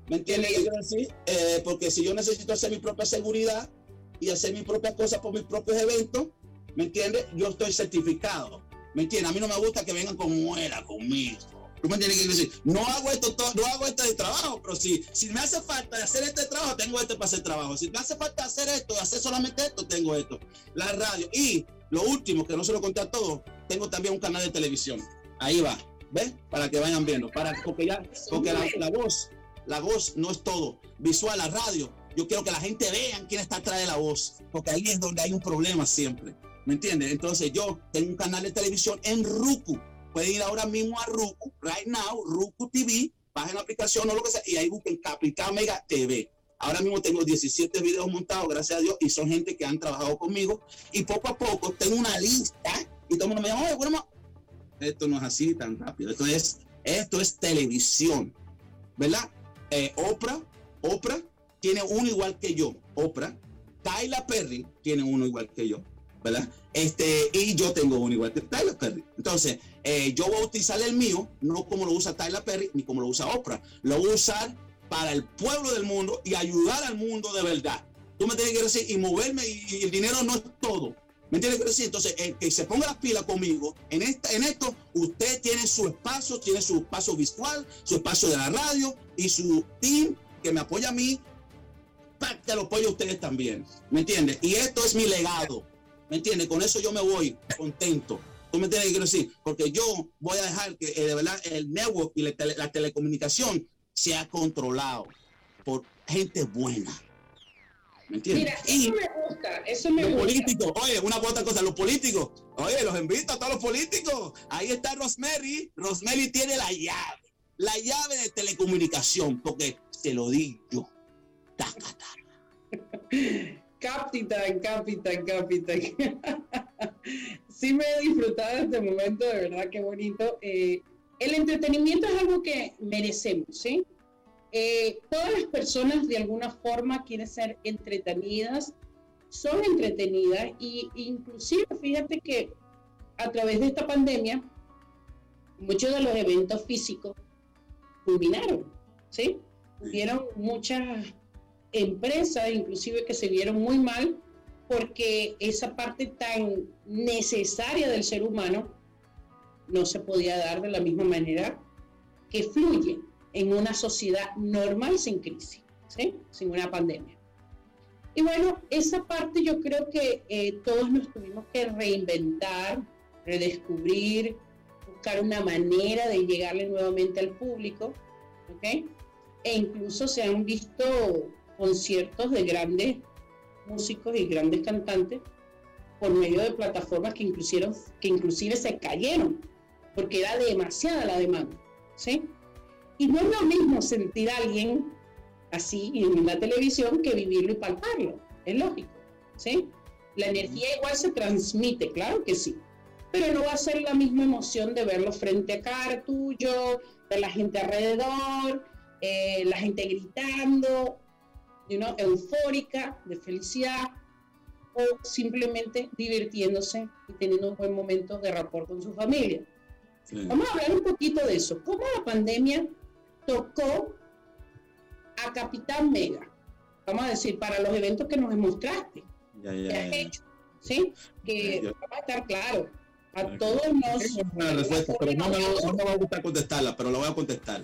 Speaker 3: ¿Me entiendes? Eh, porque si yo necesito hacer mi propia seguridad y hacer mis propias cosas por mis propios eventos, ¿me entiendes? Yo estoy certificado. ¿Me entiendes? A mí no me gusta que vengan con muela conmigo. ¿Tú me entiendes? decir, no hago esto no hago este de trabajo, pero si, si me hace falta hacer este trabajo, tengo este para hacer trabajo. Si me hace falta hacer esto, hacer solamente esto, tengo esto. La radio. Y lo último, que no se lo conté a todos, tengo también un canal de televisión. Ahí va. ¿Ves? Para que vayan viendo. Para, porque ya, porque la, voz, la voz no es todo. Visual, la radio. Yo quiero que la gente vea quién está atrás de la voz. Porque ahí es donde hay un problema siempre. ¿Me entiendes? Entonces yo tengo un canal de televisión en Roku. Pueden ir ahora mismo a Roku, right now, Roku TV, bajen la aplicación o lo que sea, y ahí busquen Capitán Mega TV. Ahora mismo tengo 17 videos montados, gracias a Dios, y son gente que han trabajado conmigo. Y poco a poco tengo una lista, y todo el mundo me llama, oye, bueno, esto no es así tan rápido. Esto es, esto es televisión, ¿verdad? Eh, Oprah, Oprah tiene uno igual que yo. Oprah, Tyler Perry tiene uno igual que yo, ¿verdad? Este, y yo tengo uno igual que Tyler Perry. Entonces, eh, yo voy a utilizar el mío, no como lo usa Tyler Perry, ni como lo usa Oprah. Lo voy a usar para el pueblo del mundo y ayudar al mundo de verdad. Tú me tienes que decir, y moverme, y el dinero no es todo. ¿Me entiendes? Entonces, el que se ponga las pilas conmigo, en, esta, en esto, usted tiene su espacio, tiene su espacio visual, su espacio de la radio y su team que me apoya a mí, para que lo apoye a ustedes también. ¿Me entiendes? Y esto es mi legado. ¿Me entiendes? Con eso yo me voy contento. ¿Tú me entiendes qué quiero decir? Porque yo voy a dejar que eh, de verdad el network y la telecomunicación sea controlado por gente buena
Speaker 2: Mira, eso me gusta, eso me
Speaker 3: los políticos, oye, una otra cosa, los políticos, oye, los invito a todos los políticos. Ahí está Rosemary. Rosemary tiene la llave, la llave de telecomunicación, porque se lo di yo. <laughs>
Speaker 2: Capitán, capitán, capitán. <laughs> sí me he disfrutado este momento, de verdad, qué bonito. Eh, el entretenimiento es algo que merecemos, ¿sí? Eh, todas las personas de alguna forma quieren ser entretenidas, son entretenidas y inclusive fíjate que a través de esta pandemia muchos de los eventos físicos culminaron, ¿sí? Hubieron muchas empresas inclusive que se vieron muy mal porque esa parte tan necesaria del ser humano no se podía dar de la misma manera que fluye en una sociedad normal sin crisis, ¿sí? sin una pandemia. Y bueno, esa parte yo creo que eh, todos nos tuvimos que reinventar, redescubrir, buscar una manera de llegarle nuevamente al público, ¿ok? E incluso se han visto conciertos de grandes músicos y grandes cantantes por medio de plataformas que, que inclusive se cayeron, porque era demasiada la demanda, ¿sí? Y no es lo mismo sentir a alguien así en la televisión que vivirlo y palparlo, es lógico, ¿sí? La energía igual se transmite, claro que sí, pero no va a ser la misma emoción de verlo frente a cara tuyo, de la gente alrededor, eh, la gente gritando, you know, eufórica, de felicidad, o simplemente divirtiéndose y teniendo un buen momento de rapport con su familia. Vamos a hablar un poquito de eso. ¿Cómo la pandemia tocó a Capitán Mega, vamos a decir, para los eventos que nos demostraste,
Speaker 3: Ya, ya,
Speaker 2: que has
Speaker 3: ya.
Speaker 2: hecho, ¿sí? Que
Speaker 3: Ya.
Speaker 2: vamos a estar claro, a todos nos...
Speaker 3: Tengo una respuesta, pero no me, va- no me va a gustar contestarla, pero la voy a contestar.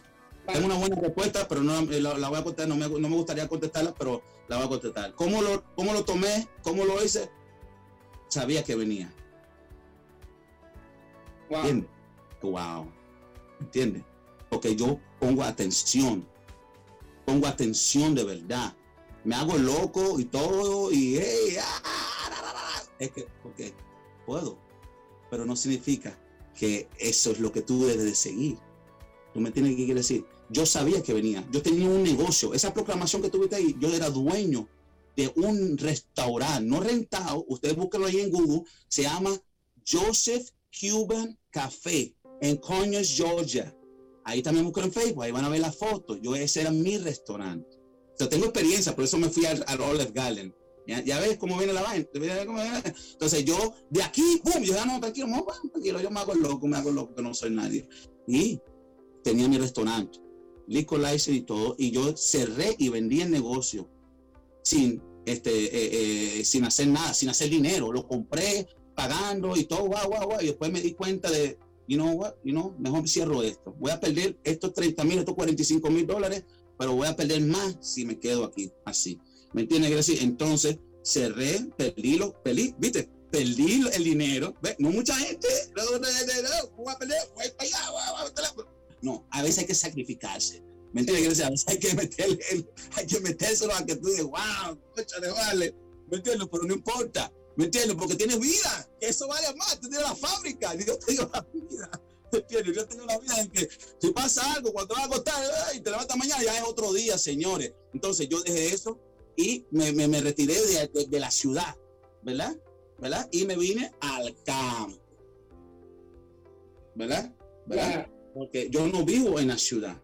Speaker 3: Tengo una buena respuesta, pero no la, la voy a contestar, no me, no me gustaría contestarla, pero la voy a contestar. ¿Cómo lo, cómo lo tomé? ¿Cómo lo hice? Sabía que venía.
Speaker 2: Wow.
Speaker 3: ¿Entiendes? Wow. ¿Entiendes? Porque yo pongo atención. Pongo atención de verdad. Me hago loco y todo y hey, ah, ra, ra, ra. es que porque puedo, pero no significa que eso es lo que tú debes de seguir. ¿Tú me entiendes qué quiere decir? Yo sabía que venía. Yo tenía un negocio. Esa proclamación que tuviste ahí, yo era dueño de un restaurante, no rentado. Ustedes búsquenlo ahí en Google. Se llama Joseph Cuban Café en Conyers, Georgia. Ahí también buscan en Facebook, ahí van a ver las fotos. Yo, ese era mi restaurante. Yo tengo experiencia, por eso me fui al, al Olive Garden. Ya, ya ves cómo viene la vaina. Entonces yo, de aquí, boom, yo, ah, no, tranquilo, no, tranquilo, yo me hago loco, me hago loco, que no soy nadie. Y tenía mi restaurante, liquor license y todo, y yo cerré y vendí el negocio sin, este, eh, eh, sin hacer nada, sin hacer dinero. Lo compré pagando y todo, guau, guau, guau. Y después me di cuenta de, you know what, you know, mejor cierro esto. Voy a perder estos 30 mil, estos 45 mil dólares, pero voy a perder más si me quedo aquí así. ¿Me entiendes? Gracie? Entonces cerré, perdí, lo, perdí, viste, perdí el dinero. ¿Ves? No mucha gente, no, no, no, no, voy a perder, voy para allá, voy a- voy a. No, a veces hay que sacrificarse. ¿Me entiendes? A veces hay que meterle, hay que metérselo a que tú digas, wow, cóchale, vale. ¿Me entiendes? Pero no importa. ¿Me entiendes? Porque tienes vida. Eso vale más. Tú tienes la fábrica. y <laughs> Yo tengo la vida. ¿Me entiendes? Yo tengo la vida en que si pasa algo, cuando te vas a acostar ay, te levantas mañana, ya es otro día, señores. Entonces yo dejé eso y me, me, retiré de- de la ciudad, ¿verdad? ¿Verdad? Y me vine al campo. ¿Verdad? ¿Verdad? Porque yo no vivo en la ciudad.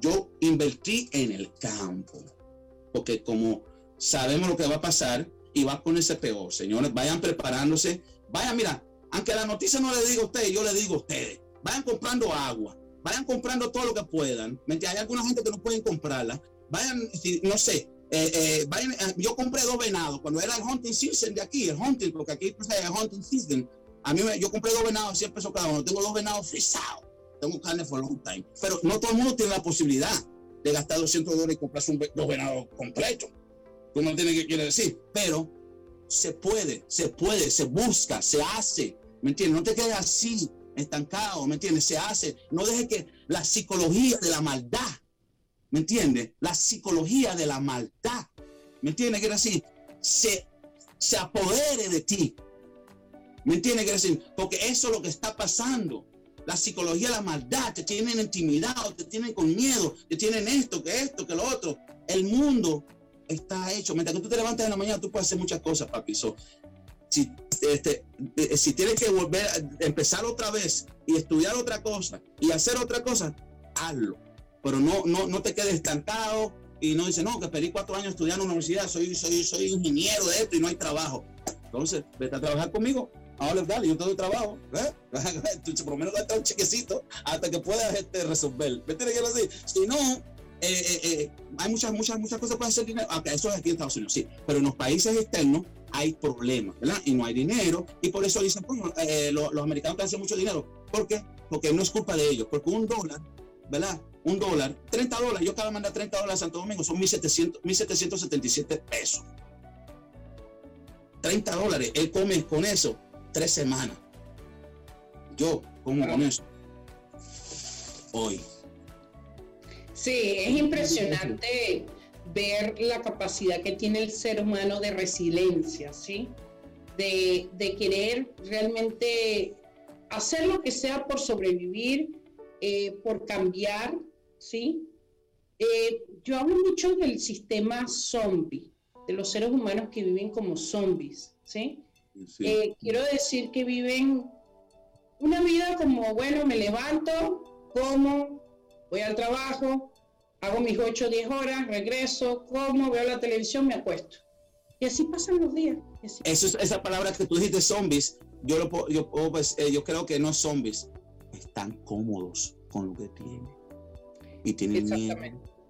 Speaker 3: Yo invertí en el campo. Porque como sabemos lo que va a pasar y va a ponerse peor, señores, vayan preparándose. Vayan, mira, aunque la noticia no le diga a ustedes, yo le digo a ustedes. Vayan comprando agua. Vayan comprando todo lo que puedan. Hay alguna gente que no pueden comprarla. Vayan, no sé, eh, eh, vayan, eh, yo compré dos venados cuando era el hunting season de aquí, el hunting, porque aquí pues, es el hunting season. A mí me- yo compré dos venados, 100 pesos cada uno. Tengo dos venados frisados. Tengo carne for long time. Pero no todo el mundo tiene la posibilidad de gastar 200 dólares y comprarse un, dos venados completos. Tú no entiendes qué quiere decir. Pero se puede, se puede, se busca, se hace. ¿Me entiendes? No te quedes así, estancado, ¿me entiendes? Se hace. No dejes que la psicología de la maldad, ¿me entiendes? La psicología de la maldad, ¿me entiendes? Quiere decir, se, se apodere de ti. ¿Me entiendes? Quiere decir, porque eso es lo que está pasando. La psicología la maldad, te tienen intimidado, te tienen con miedo, te tienen esto, que esto, que lo otro. El mundo está hecho. Mientras que tú te levantas en la mañana, tú puedes hacer muchas cosas, papi. So, si, este, si tienes que volver a empezar otra vez y estudiar otra cosa y hacer otra cosa, hazlo. Pero no, no, no te quedes estancado y no dices, no, que perdí cuatro años estudiando en la universidad, soy, soy, soy ingeniero de esto y no hay trabajo. Entonces, vete a trabajar conmigo. Ahora, dale, yo te doy trabajo. ¿eh? <laughs> Por lo menos gastar un chequecito hasta que puedas este, resolver. ¿Me entiendes quiero decir? Si no, eh, eh, eh, hay muchas, muchas, muchas cosas para hacer dinero. Aunque eso es aquí en Estados Unidos, sí. Pero en los países externos hay problemas, ¿verdad? Y no hay dinero. Y por eso dicen, bueno, los, americanos te hacen mucho dinero. ¿Por qué? Porque no es culpa de ellos. Porque un dólar, ¿verdad? Un dólar, 30 dólares. Yo de mandar 30 dólares a Santo Domingo, son 1.700 1.777 pesos. 30 dólares. Él come con eso tres semanas. Yo como con eso. Hoy.
Speaker 2: Sí, es impresionante ver la capacidad que tiene el ser humano de resiliencia, ¿sí? De, de querer realmente hacer lo que sea por sobrevivir, eh, por cambiar, ¿sí? Eh, yo hablo mucho del sistema zombie, de los seres humanos que viven como zombies, ¿sí?
Speaker 3: Sí.
Speaker 2: Eh, quiero decir que viven una vida como, bueno, me levanto, como, voy al trabajo, hago mis 8 o 10 horas, regreso, como, veo la televisión, me acuesto. Y así pasan los días. así-
Speaker 3: Eso es, esa palabra que tú dijiste, zombies, yo, lo, yo, pues, eh, yo creo que no zombies, están cómodos con lo que tienen. Y tienen miedo.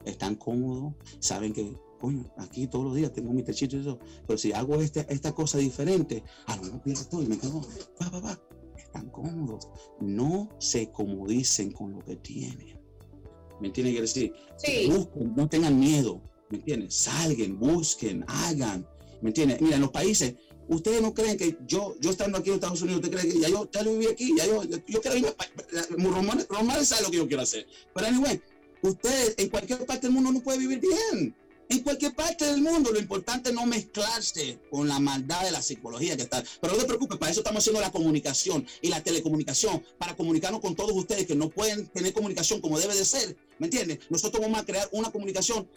Speaker 3: Están cómodos, saben que, coño, aquí todos los días tengo mi techito y pero si hago este, esta cosa diferente, a lo mejor pierdo todo y me quedo, va, va, va, están cómodos, no se comodicen con lo que tienen. ¿Me entienden? Quiere decir, busquen, no tengan miedo, ¿me entienden? Salgan, busquen, hagan, ¿me entienden? Mira, en los países, ustedes no creen que yo, yo estando aquí en Estados Unidos, ustedes creen que ya yo, ya lo viví aquí, ya yo, yo quiero irme, Román sabe lo que yo quiero hacer. Pero anyway, ustedes en cualquier parte del mundo no puede vivir bien. En cualquier parte del mundo, lo importante es no mezclarse con la maldad de la psicología que está. Pero no te preocupes, para eso estamos haciendo la comunicación y la telecomunicación, para comunicarnos con todos ustedes que no pueden tener comunicación como debe de ser. ¿Me entiendes? Nosotros vamos a crear una comunicación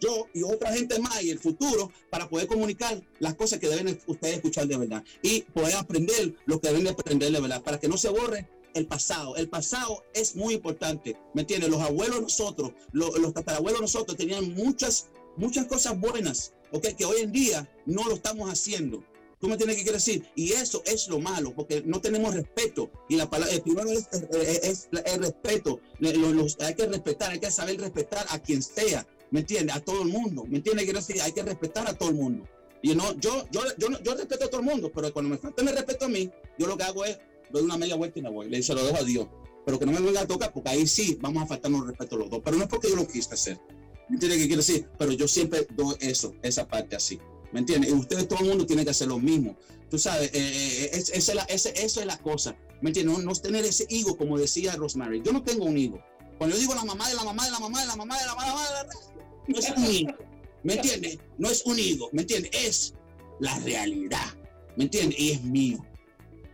Speaker 3: yo y otra gente más y el futuro para poder comunicar las cosas que deben ustedes escuchar de verdad y poder aprender lo que deben aprender de verdad para que no se borre el pasado. El pasado es muy importante, ¿me entiendes? Los abuelos nosotros, los, los tatarabuelos nosotros tenían muchas, muchas cosas buenas, ¿ok? Que hoy en día no lo estamos haciendo. ¿Tú me tienes que decir? Y eso es lo malo, porque no tenemos respeto. Y la palabra, el primero es, el respeto. hay que respetar, hay que saber respetar a quien sea. ¿me entiende? A todo el mundo, ¿me entiende? Quiero decir, hay que respetar a todo el mundo. Y no, yo, yo, yo, yo respeto a todo el mundo, pero cuando me falta el respeto a mí, yo lo que hago es, doy una media vuelta y me voy, le dice, lo dejo a Dios. Pero que no me venga a tocar, porque ahí sí vamos a faltarnos respeto a los dos. Pero no es porque yo lo quise hacer. ¿Me entiende qué quiero decir? Pero yo siempre doy eso, esa parte así. ¿Me entiende? Y ustedes, todo el mundo tiene que hacer lo mismo. Tú sabes, eh, eh, es, esa es la, ese, eso es la cosa. ¿Me entiendes? No, no tener ese higo, como decía Rosemary. Yo no tengo un higo. Cuando yo digo la mamá de la mamá de la mamá de la mamá de la mamá de la mamá, no es un higo, ¿me entiendes? No es un higo, ¿me entiendes? Es la realidad, ¿me entiendes? Y es mío.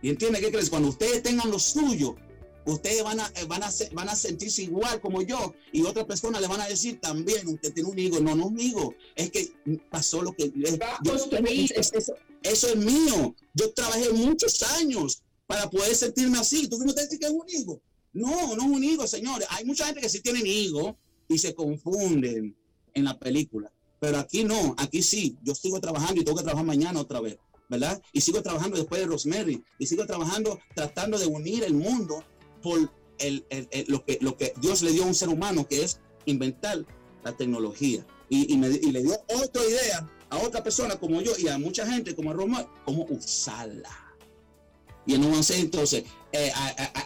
Speaker 3: ¿Y entiendes qué crees? Cuando ustedes tengan lo suyo, ustedes van a, eh, van, a, van a sentirse igual como yo y otras personas le van a decir también, usted tiene un higo. No, no un higo, es que pasó lo que... Yo, eso, eso es mío. Yo trabajé muchos años para poder sentirme así. ¿Tú me decir que es un higo? No, no es un higo, señores. Hay mucha gente que sí tienen higo y se confunden en la película. Pero aquí no, aquí sí, yo sigo trabajando y tengo que trabajar mañana otra vez, ¿verdad? Y sigo trabajando después de Rosemary y sigo trabajando tratando de unir el mundo por el, lo, que, lo que Dios le dio a un ser humano, que es inventar la tecnología. Y, me, le dio otra idea a otra persona como yo y a mucha gente como Roma, cómo usarla. Y entonces, eh,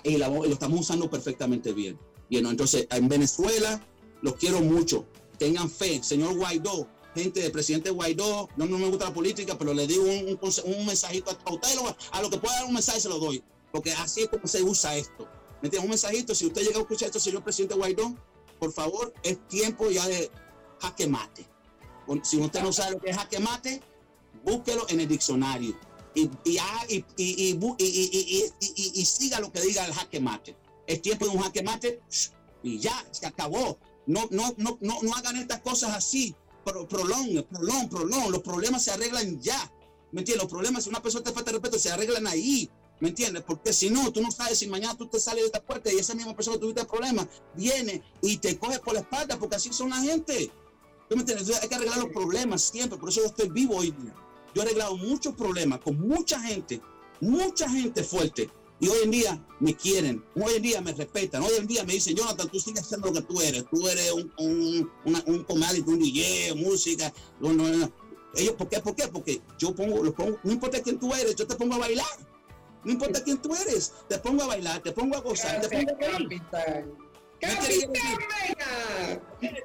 Speaker 3: y, lo estamos usando perfectamente bien. Y entonces, en Venezuela, los quiero mucho tengan fe. Señor Guaidó, gente del presidente Guaidó, no, no me gusta la política, pero le digo un, un, mensajito a usted, a lo que pueda dar un mensaje se lo doy, porque así es como se usa esto. ¿Me? Un mensajito, si usted llega a escuchar esto, señor presidente Guaidó, por favor, es tiempo ya de jaque mate. Si usted no sabe lo que es jaque mate, búsquelo en el diccionario y, y, siga lo que diga el jaque mate. Es tiempo de un jaque mate y ya, se acabó. No, no, no, no, no hagan estas cosas así. Pro, prolong, prolong, prolong. Los problemas se arreglan ya. ¿Me entiendes? Los problemas, si una persona te falta respeto, se arreglan ahí. ¿Me entiendes? Porque si no, tú no sabes si mañana tú te sales de esta puerta y esa misma persona tuviste problemas viene y te coge por la espalda, porque así son la gente. ¿Tú me entiendes? hay que arreglar los problemas siempre. Por eso yo estoy vivo hoy día. Yo he arreglado muchos problemas con mucha gente, mucha gente fuerte. Y hoy en día me quieren, hoy en día me respetan, hoy en día me dicen, Jonathan, tú sigues siendo lo que tú eres, tú eres un, un, un comadre, un DJ, música. No, no, no. Ellos, ¿por qué? ¿Por qué? Porque yo pongo, lo pongo, no importa quién tú eres, yo te pongo a bailar. No importa quién tú eres, te pongo a bailar, te pongo a gozar, te pongo a reír.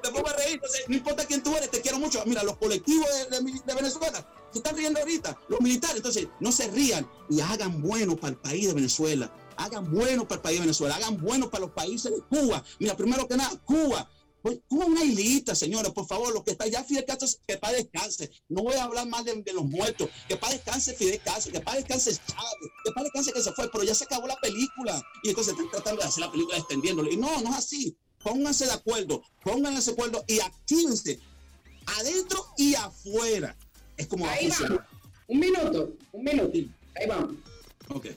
Speaker 3: Te pongo a reír, no importa quién tú eres, te quiero mucho. Mira, los colectivos de, de Venezuela se están riendo ahorita, los militares. Entonces, no se rían y hagan bueno para el país de Venezuela. Hagan bueno para el país de Venezuela, hagan bueno para los países de Cuba. Mira, primero que nada, Cuba. Pues, una islita, señores, por favor, los que está ya Fidel Castro, que para descanse. No voy a hablar más de, los muertos. Que para descanse Fidel Castro, que para descanse Chávez, que para descanse que se fue, pero ya se acabó la película. Y entonces están tratando de hacer la película extendiéndolo. Y no, no es así. Pónganse de acuerdo, pónganse de acuerdo y actívense adentro y afuera. Es como
Speaker 2: Ahí vamos. Un minuto, un minuto. Ahí vamos.
Speaker 3: Ok.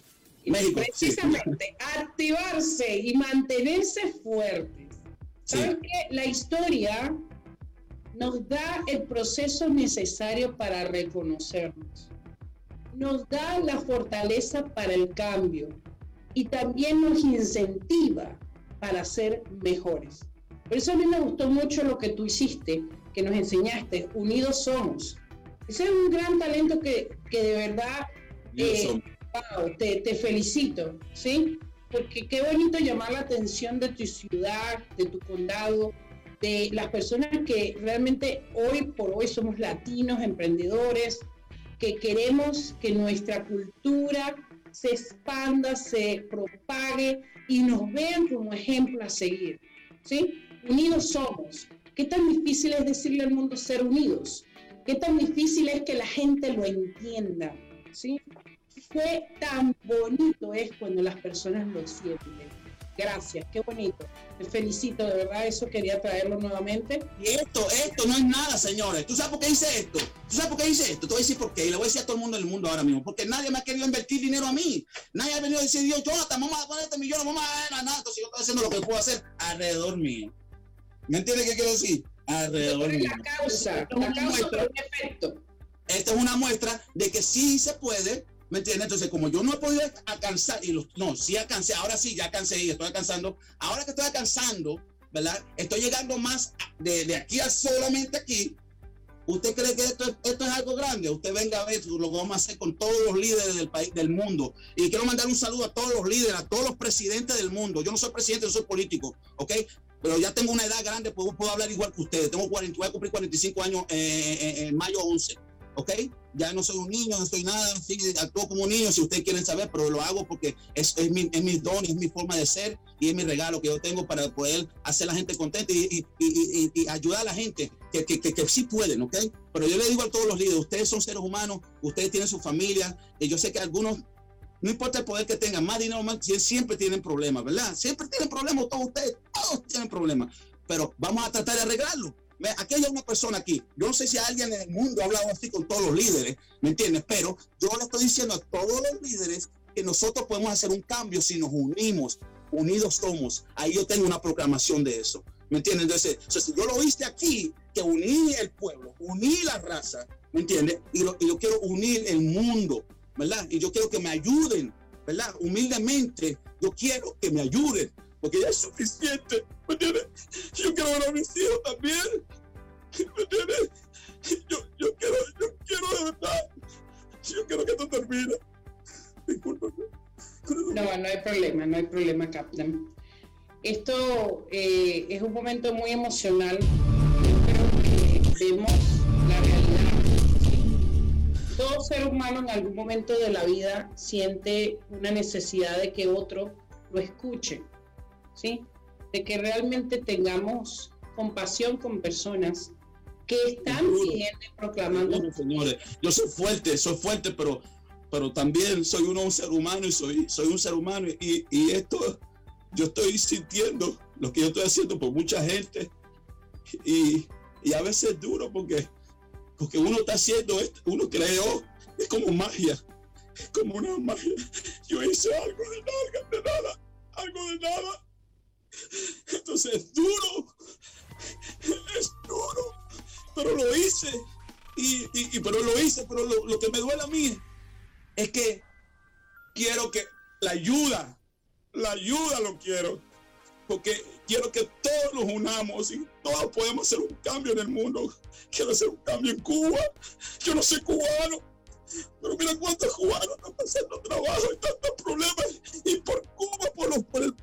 Speaker 2: México, precisamente, activarse y mantenerse fuertes. ¿Saben qué? La historia nos da el proceso necesario para reconocernos. Nos da la fortaleza para el cambio y también nos incentiva para ser mejores. Por eso a mí me gustó mucho lo que tú hiciste, que nos enseñaste, unidos somos. Ese es un gran talento que, que de verdad eh, te, te, felicito, ¿sí? Porque qué bonito llamar la atención de tu ciudad, de tu condado, de las personas que realmente hoy por hoy somos latinos, emprendedores, que queremos que nuestra cultura se expanda, se propague y nos vean como ejemplo a seguir. ¿sí? Unidos somos. ¿Qué tan difícil es decirle al mundo ser unidos? ¿Qué tan difícil es que la gente lo entienda? ¿sí? Qué tan bonito es cuando las personas lo sienten. Gracias, qué bonito. Te felicito, de verdad, eso quería traerlo nuevamente.
Speaker 3: Y esto, esto no es nada, señores. ¿Tú sabes por qué hice esto? ¿Tú sabes por qué hice esto? Te voy a decir por qué. Y le voy a decir a todo el mundo del mundo ahora mismo. Porque nadie me ha querido invertir dinero a mí. Nadie ha venido a decir, Dios, Jonathan, vamos a poner este millón, vamos a ganar nada. Entonces yo estoy haciendo lo que puedo hacer alrededor mío. ¿Me entiendes qué quiero decir? Alrededor mío.
Speaker 2: La causa, la causa, efecto.
Speaker 3: Esta es una muestra de que sí se puede ¿Me entiendes? Entonces, como yo no he podido alcanzar, y los, no, sí alcancé, ahora sí, ya alcancé y estoy alcanzando. Ahora que estoy alcanzando, ¿verdad? Estoy llegando más de, de aquí a solamente aquí. ¿Usted cree que esto, esto es algo grande? Usted venga a ver lo que vamos a hacer con todos los líderes del país, del mundo. Y quiero mandar un saludo a todos los líderes, a todos los presidentes del mundo. Yo no soy presidente, yo soy político, ¿ok? Pero ya tengo una edad grande, puedo, puedo hablar igual que ustedes. Tengo 40, voy a cumplir 45 años en mayo 11. ¿Ok? Ya no soy un niño, no soy nada, sí, actúo como un niño si ustedes quieren saber, pero lo hago porque es, es, mi, es mi don, es mi forma de ser y es mi regalo que yo tengo para poder hacer la gente contenta y, y, y, y ayudar a la gente que, que, que, que, sí pueden, ¿ok? Pero yo le digo a todos los líderes, ustedes son seres humanos, ustedes tienen su familia, y yo sé que algunos, no importa el poder que tengan, más dinero, más, siempre tienen problemas, ¿verdad? Siempre tienen problemas, todos ustedes, todos tienen problemas, pero vamos a tratar de arreglarlo aquí hay una persona aquí. Yo no sé si alguien en el mundo ha hablado así con todos los líderes, ¿me entiendes? Pero yo le estoy diciendo a todos los líderes que nosotros podemos hacer un cambio si nos unimos. Unidos somos. Ahí yo tengo una proclamación de eso. ¿Me entiendes? Entonces, si yo lo viste aquí, que uní el pueblo, uní la raza, ¿me entiendes? Y, lo, y quiero unir el mundo, ¿verdad? Y yo quiero que me ayuden, ¿verdad? Humildemente, yo quiero que me ayuden porque ya es suficiente, ¿me entiendes? Yo quiero ver a mis hijos también, ¿me entiendes? Yo, yo quiero, yo quiero de verdad, yo quiero que esto termine. Discúlpame.
Speaker 2: No, no hay problema, no hay problema, Captain. Esto eh, es un momento muy emocional. Creo que vemos la realidad. Todo ser humano en algún momento de la vida siente una necesidad de que otro lo escuche. ¿Sí? De que realmente tengamos compasión con personas que están siguiendo y proclamando.
Speaker 3: señores, yo soy fuerte, soy fuerte, pero, pero también soy uno un ser humano y soy, soy un ser humano y, y esto yo estoy sintiendo lo que yo estoy haciendo por mucha gente y, y a veces es duro porque, porque uno está haciendo esto, uno creó, es como magia, es como una magia. Yo hice algo de nada, de nada, algo de nada entonces es duro, es duro, pero lo hice. Y, pero lo hice, pero lo, lo, que me duele a mí es que quiero que la ayuda, la ayuda lo quiero, porque quiero que todos nos unamos y todos podemos hacer un cambio en el mundo. Quiero hacer un cambio en Cuba. Yo no soy cubano, pero mira cuántos cubanos están pasando trabajo y tantos problemas. Y por Cuba, por, los, por, el,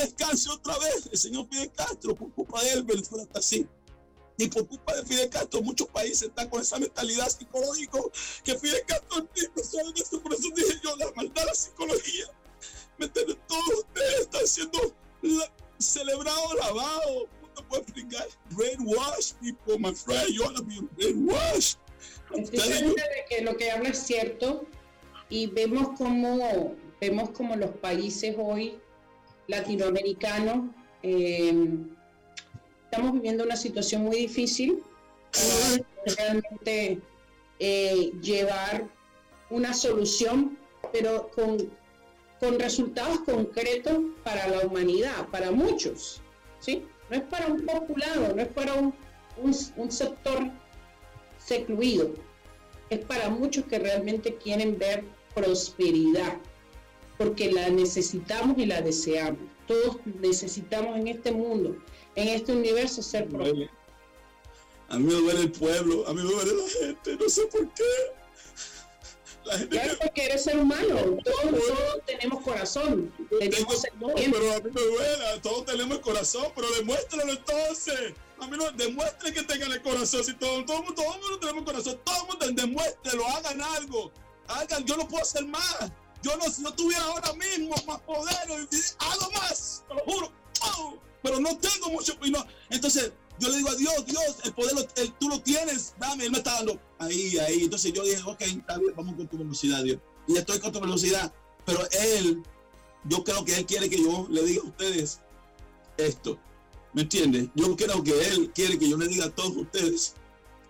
Speaker 3: descanse otra vez, el señor Fidel Castro, por culpa de él, Venezuela está así. Y por culpa de Fidel Castro, muchos países están con esa mentalidad psicológica que Fidel Castro de eso. Por eso dije yo, la maldad, la psicología. ¿Me entiendes? Todos ustedes están siendo la, celebrados, lavados. ¿Cómo te puedo explicar? Brainwash people, my friend. You wanna be brainwashed.
Speaker 2: Estoy segura de que lo que habla es cierto y vemos como, vemos como los países hoy latinoamericanos eh, estamos viviendo una situación muy difícil realmente eh, llevar una solución, pero con, con resultados concretos para la humanidad, para muchos. ¿sí? No es para un populado, no es para un, un, un sector secluido. Es para muchos que realmente quieren ver prosperidad. porque la necesitamos y la deseamos. Todos necesitamos en este mundo, en este universo ser propios.
Speaker 3: A mí me duele el pueblo, a mí me duele la gente, no sé por qué.
Speaker 2: Claro, porque eres ser humano, todos, tenemos corazón. Tenemos
Speaker 3: no, pero a mí me duele, todos tenemos corazón, pero demuéstralo entonces. A mí no, demuestre que tengan el corazón. Si todo, todo, todo, todo el mundo tenemos corazón, todo el mundo demuéstrelo, hagan algo. Hagan, yo no puedo hacer más. Yo no, si no tuviera ahora mismo más poder, hago más, te lo juro. pero no tengo mucho. Entonces, yo le digo a Dios, Dios, el poder tú lo tienes, dame, Él me está dando ahí, ahí. Entonces yo dije, ok, está bien, vamos con tu velocidad, Dios. Y estoy con tu velocidad, pero Él, yo creo que Él quiere que yo le diga a ustedes esto. ¿Me entiendes? Yo creo que Él quiere que yo le diga a todos ustedes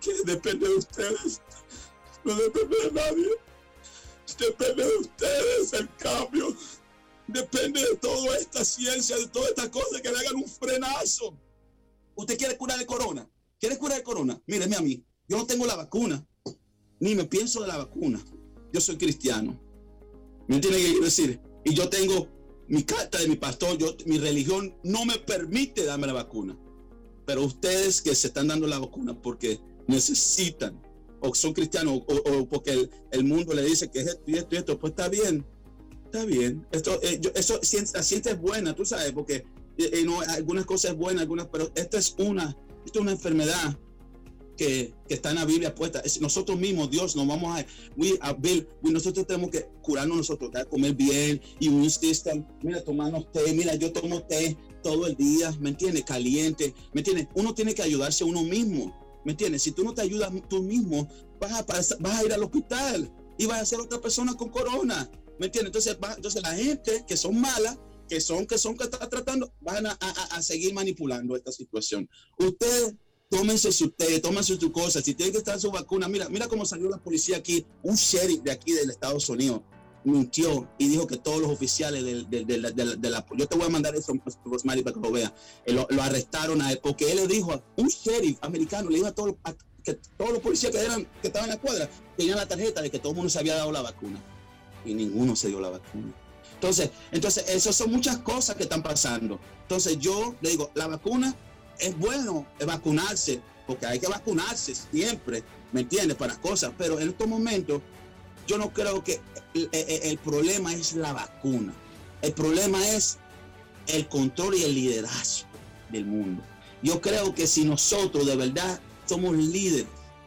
Speaker 3: que depende de ustedes, no depende de nadie. Depende de ustedes el cambio. Depende de toda esta ciencia, de todas estas cosas que le hagan un frenazo ¿Usted quiere curar el corona? ¿Quiere curar el corona? Míreme a mí. Yo no tengo la vacuna. Ni me pienso de la vacuna. Yo soy cristiano. ¿Me qué quiero decir? Y yo tengo mi carta de mi pastor. Yo, mi religión no me permite darme la vacuna. Pero ustedes que se están dando la vacuna porque necesitan o son cristianos o, porque el, mundo le dice que es esto y esto y esto, pues está bien. Está bien. Esto, eh, eso, la ciencia es buena, tú sabes, porque y, no, algunas cosas buenas, algunas, pero esta es una, esta es una enfermedad que, que, está en la Biblia puesta. Es nosotros mismos, Dios, nos vamos a, we, a nosotros tenemos que curarnos nosotros, comer bien, y un system, mira, tomarnos té, mira, yo tomo té todo el día, ¿me entiendes? Caliente, ¿me entiendes? Uno tiene que ayudarse uno mismo, ¿me entiendes? Si tú no te ayudas tú mismo, vas a, vas a ir al hospital y vas a ser otra persona con corona, ¿me entiendes? Entonces, entonces la gente que son malas que son que son que está tratando, van a, a, seguir manipulando esta situación. Usted tómense su té, tómense su cosa, si tiene que estar su vacuna, mira, mira cómo salió la policía aquí, un sheriff de aquí del Estados Unidos mintió y dijo que todos los oficiales de, la, yo te voy a mandar eso Rosmary para que lo vea, eh, lo, arrestaron a él porque él le dijo a un sheriff americano, le dijo a, todos que todos los policías que eran que estaban en la cuadra tenían la tarjeta de que todo el mundo se había dado la vacuna y ninguno se dio la vacuna. Entonces, entonces, esas son muchas cosas que están pasando. Entonces, yo le digo, la vacuna es bueno vacunarse, porque hay que vacunarse siempre, ¿me entiendes? Para cosas, pero en estos momentos, yo no creo que el, problema es la vacuna. El problema es el control y el liderazgo del mundo. Yo creo que si nosotros de verdad somos líderes,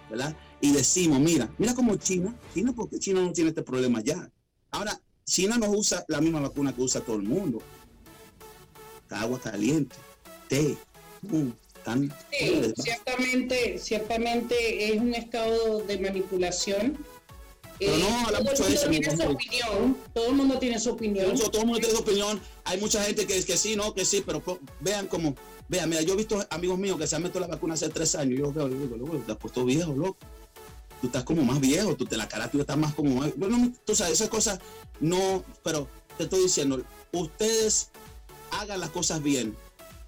Speaker 3: ¿verdad? Y decimos, mira, mira como China, China, porque China no tiene este problema ya. Ahora, China no usa la misma vacuna que usa todo el mundo. Agua caliente, té,
Speaker 2: tan, sí, ciertamente, ciertamente es un estado de manipulación.
Speaker 3: Pero no eh, habla mucho de eso.
Speaker 2: Tiene su opinión, todo el mundo tiene su opinión.
Speaker 3: Todo, el mundo tiene su opinión. Hay mucha gente que es que sí, no, que sí, pero vean cómo, vean, mira, yo he visto amigos míos que se han metido la vacuna hace tres años. Yo veo, digo, te has puesto viejo, loco tú estás como más viejo, tú te la cara tú estás más como bueno, tú sabes, esas cosas no, pero te estoy diciendo, ustedes hagan las cosas bien,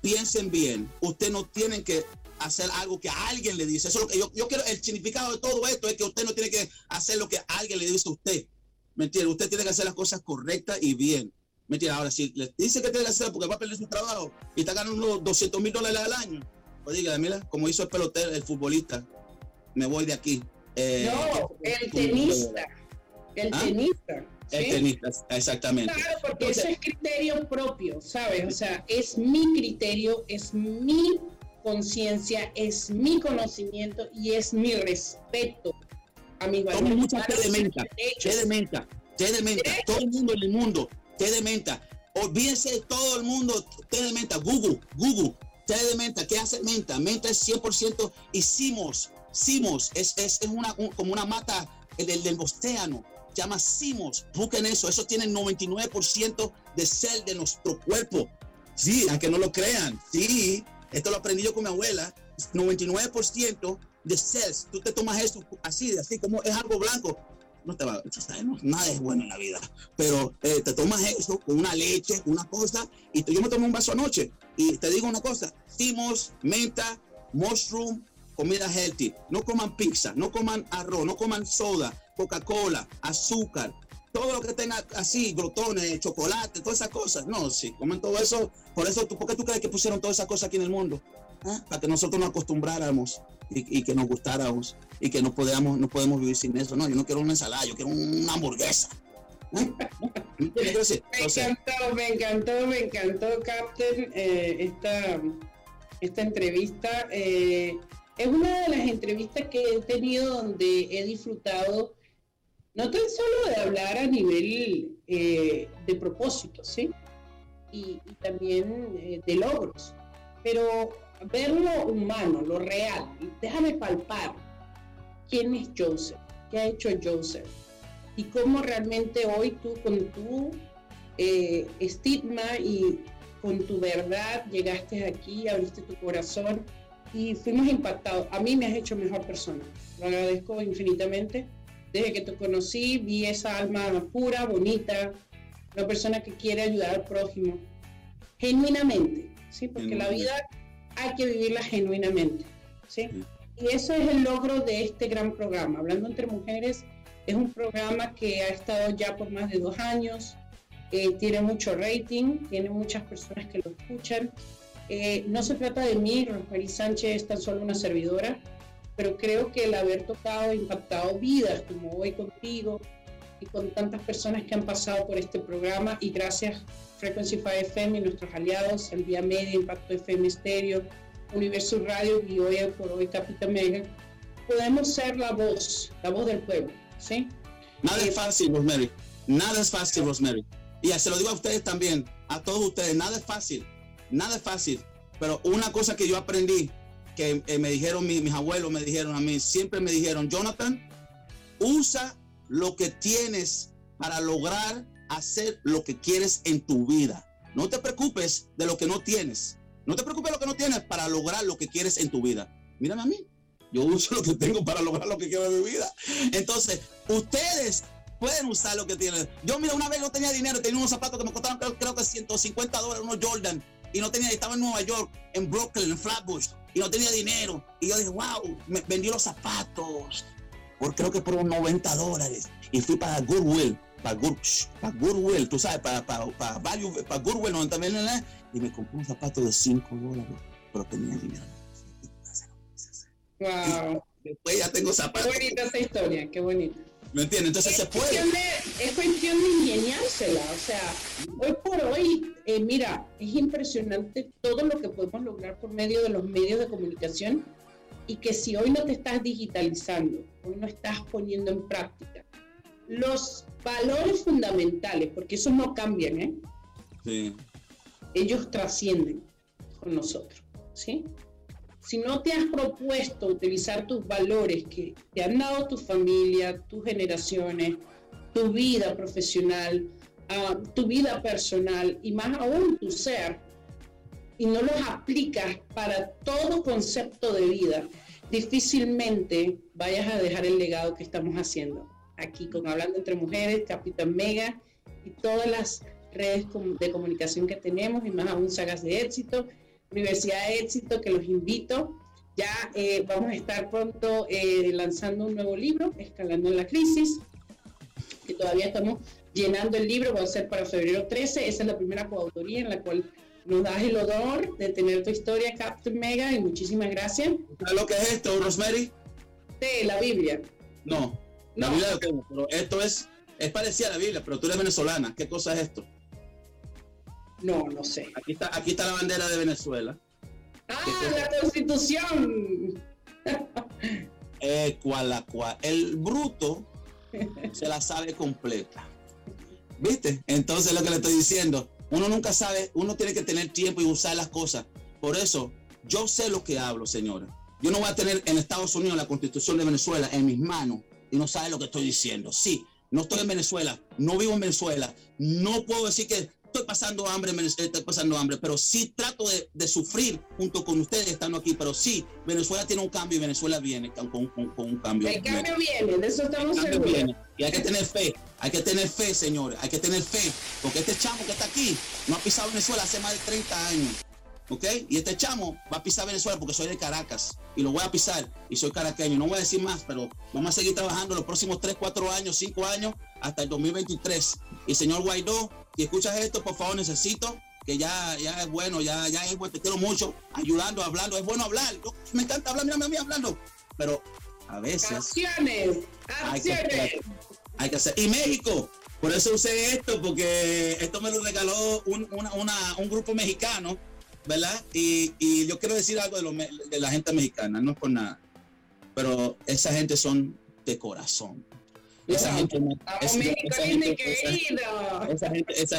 Speaker 3: piensen bien, ustedes no tienen que hacer algo que alguien le dice. Eso es lo que yo, yo quiero, el significado de todo esto es que usted no tiene que hacer lo que alguien le dice a usted. ¿Me entiende? Usted tiene que hacer las cosas correctas y bien. ¿Me entiende? Ahora, si le dice que tiene que hacer porque va a perder su trabajo y está ganando unos 200 mil dólares al año, pues diga, mira, como hizo el pelotero, el futbolista, me voy de aquí.
Speaker 2: Eh, no, el tenista. El ¿Ah? tenista.
Speaker 3: El tenista, exactamente.
Speaker 2: Claro, porque eso es criterio propio, ¿sabes? O sea, es mi criterio, es mi conciencia, es mi conocimiento y es mi respeto a mi
Speaker 3: Toma mucha té de menta, té de menta, té de menta, todo el mundo en el mundo, té de menta. Olvídense de todo el mundo, té de menta, Google, Google, té de menta, ¿qué hace menta? Menta es 100% hicimos Simos es, es, una, como una mata del, del océano, llama Simos. Busquen eso, eso tiene 99% de sel de nuestro cuerpo. Sí, aunque no lo crean, sí, esto lo aprendí yo con mi abuela, 99% de cells. Tú te tomas eso así, así como es algo blanco. No te va, no, nada es bueno en la vida. Pero eh, te tomas eso con una leche, una cosa, y yo me tomo un vaso anoche. Y te digo una cosa: Simos, menta, mushroom, comida healthy. No coman pizza, no coman arroz, no coman soda, Coca-Cola, azúcar. todo lo que tenga así, glotones, chocolate, todas esas cosas. No, sí, comen todo eso. Por eso, ¿por qué tú crees que pusieron todas esas cosas aquí en el mundo? ¿Ah? Para que nosotros nos acostumbráramos y, que nos gustáramos y que no podamos, no podemos vivir sin eso. No, yo no quiero una ensalada, yo quiero una hamburguesa.
Speaker 2: ¿Eh? me encantó, me encantó, me encantó, Captain, eh, esta, esta entrevista. Eh, es una de las entrevistas que he tenido donde he disfrutado no tan solo de hablar a nivel eh, de propósito, ¿sí? Y, también eh, de logros, pero ver lo humano, lo real, déjame palpar quién es Joseph, qué ha hecho Joseph y cómo realmente hoy tú con tu eh, estigma y con tu verdad llegaste aquí, abriste tu corazón y fuimos impactados. A mí me has hecho mejor persona, lo agradezco infinitamente desde que te conocí, vi esa alma pura, bonita, una persona que quiere ayudar al prójimo, genuinamente, ¿sí? Porque la vida hay que vivirla genuinamente, ¿sí? Y eso es el logro de este gran programa. Hablando entre mujeres, es un programa que ha estado ya por más de dos años, eh, tiene mucho rating, tiene muchas personas que lo escuchan. Eh, no se trata de mí, Rosemary Sánchez es tan solo una servidora, pero creo que el haber tocado e impactado vidas como hoy contigo y con tantas personas que han pasado por este programa y gracias Frequency 5 FM y nuestros aliados, el Día Media, Impacto FM Stereo, Universo Radio y hoy por hoy Capitán Mega, podemos ser la voz, la voz del pueblo, ¿sí?
Speaker 3: Nada es eh, fácil, Rosemary. Nada es fácil, Rosemary. Y se lo digo a ustedes también, a todos ustedes, nada es fácil, nada es fácil. Pero una cosa que yo aprendí que eh, me dijeron mis abuelos, me dijeron a mí, siempre me dijeron, Jonathan, usa lo que tienes para lograr hacer lo que quieres en tu vida. No te preocupes de lo que no tienes. No te preocupes de lo que no tienes para lograr lo que quieres en tu vida. Mírame a mí. Yo uso lo que tengo para lograr lo que quiero en mi vida. Entonces, ustedes pueden usar lo que tienen. Yo, mira, una vez no tenía dinero, tenía unos zapatos que me costaron creo, creo que 150 dólares, unos Jordan, y no tenía, estaba en Nueva York, en Brooklyn, en Flatbush, y no tenía dinero. Y yo dije, wow, me vendí los zapatos, por creo que por unos 90 dólares. Y fui para Goodwill, para, Goodwill, tú sabes, para, para, para, value, para Goodwill, no, también, y me compré un zapato de 5 dólares, pero tenía dinero.
Speaker 2: Wow.
Speaker 3: después ya tengo zapatos.
Speaker 2: Qué bonita esa historia, qué bonita.
Speaker 3: ¿Me entiendes? Entonces se puede.
Speaker 2: es cuestión de ingeniársela. O sea, hoy por hoy, eh, mira, es impresionante todo lo que podemos lograr por medio de los medios de comunicación y que si hoy no te estás digitalizando, hoy no estás poniendo en práctica los valores fundamentales, porque esos no cambian, ¿eh?
Speaker 3: Sí.
Speaker 2: Ellos trascienden con nosotros, ¿sí? Si no te has propuesto utilizar tus valores que te han dado tu familia, tus generaciones, tu vida profesional, ah, tu vida personal y más aún tu ser, y no los aplicas para todo concepto de vida, difícilmente vayas a dejar el legado que estamos haciendo. Aquí con Hablando entre Mujeres, Capitán Mega y todas las redes de comunicación que tenemos y más aún sagas de éxito Universidad de Éxito, que los invito. Ya eh, vamos a estar pronto eh, lanzando un nuevo libro, Escalando en la Crisis, que todavía estamos llenando el libro, va a ser para febrero 13. Esa es la primera coautoría en la cual nos das el honor de tener tu historia, Captain Mega, y muchísimas gracias.
Speaker 3: ¿Sabes lo que es esto, Rosemary?
Speaker 2: Sí, la Biblia.
Speaker 3: No, la Biblia pero esto es, es parecida a la Biblia, pero tú eres venezolana. ¿Qué cosa es esto?
Speaker 2: No, no sé.
Speaker 3: Aquí está, aquí está la bandera de Venezuela.
Speaker 2: Ah, la constitución.
Speaker 3: eh, cual, cual. El bruto se la sabe completa. ¿Viste? Entonces lo que le estoy diciendo, uno nunca sabe, uno tiene que tener tiempo y usar las cosas. Por eso, yo sé lo que hablo, señora. Yo no voy a tener en Estados Unidos la constitución de Venezuela en mis manos y no sabe lo que estoy diciendo. Sí, no estoy en Venezuela, no vivo en Venezuela, no puedo decir que estoy pasando hambre, estoy pasando hambre, pero sí trato de, sufrir junto con ustedes estando aquí, pero sí, Venezuela tiene un cambio y Venezuela viene con, un cambio.
Speaker 2: El cambio viene, de eso estamos seguros.
Speaker 3: Y hay que tener fe, hay que tener fe, señores, hay que tener fe, porque este chamo que está aquí no ha pisado Venezuela hace más de 30 años. ¿ok? Y este chamo va a pisar Venezuela porque soy de Caracas y lo voy a pisar y soy caraqueño. No voy a decir más, pero vamos a seguir trabajando los próximos 3, 4 años, 5 años hasta el 2023. Y señor Guaidó, si escuchas esto, por favor, necesito que ya, ya es bueno, ya, ya es bueno, te quiero mucho, ayudando, hablando, es bueno hablar. me encanta hablar, mira a mí hablando, pero a veces...
Speaker 2: Acciones, acciones.
Speaker 3: Hay que, hacer, Y México, por eso usé esto, porque esto me lo regaló un, un grupo mexicano, ¿verdad? Y, y, yo quiero decir algo de, de la gente mexicana, no es por nada, pero esa gente son de corazón. Esa gente, me, esa,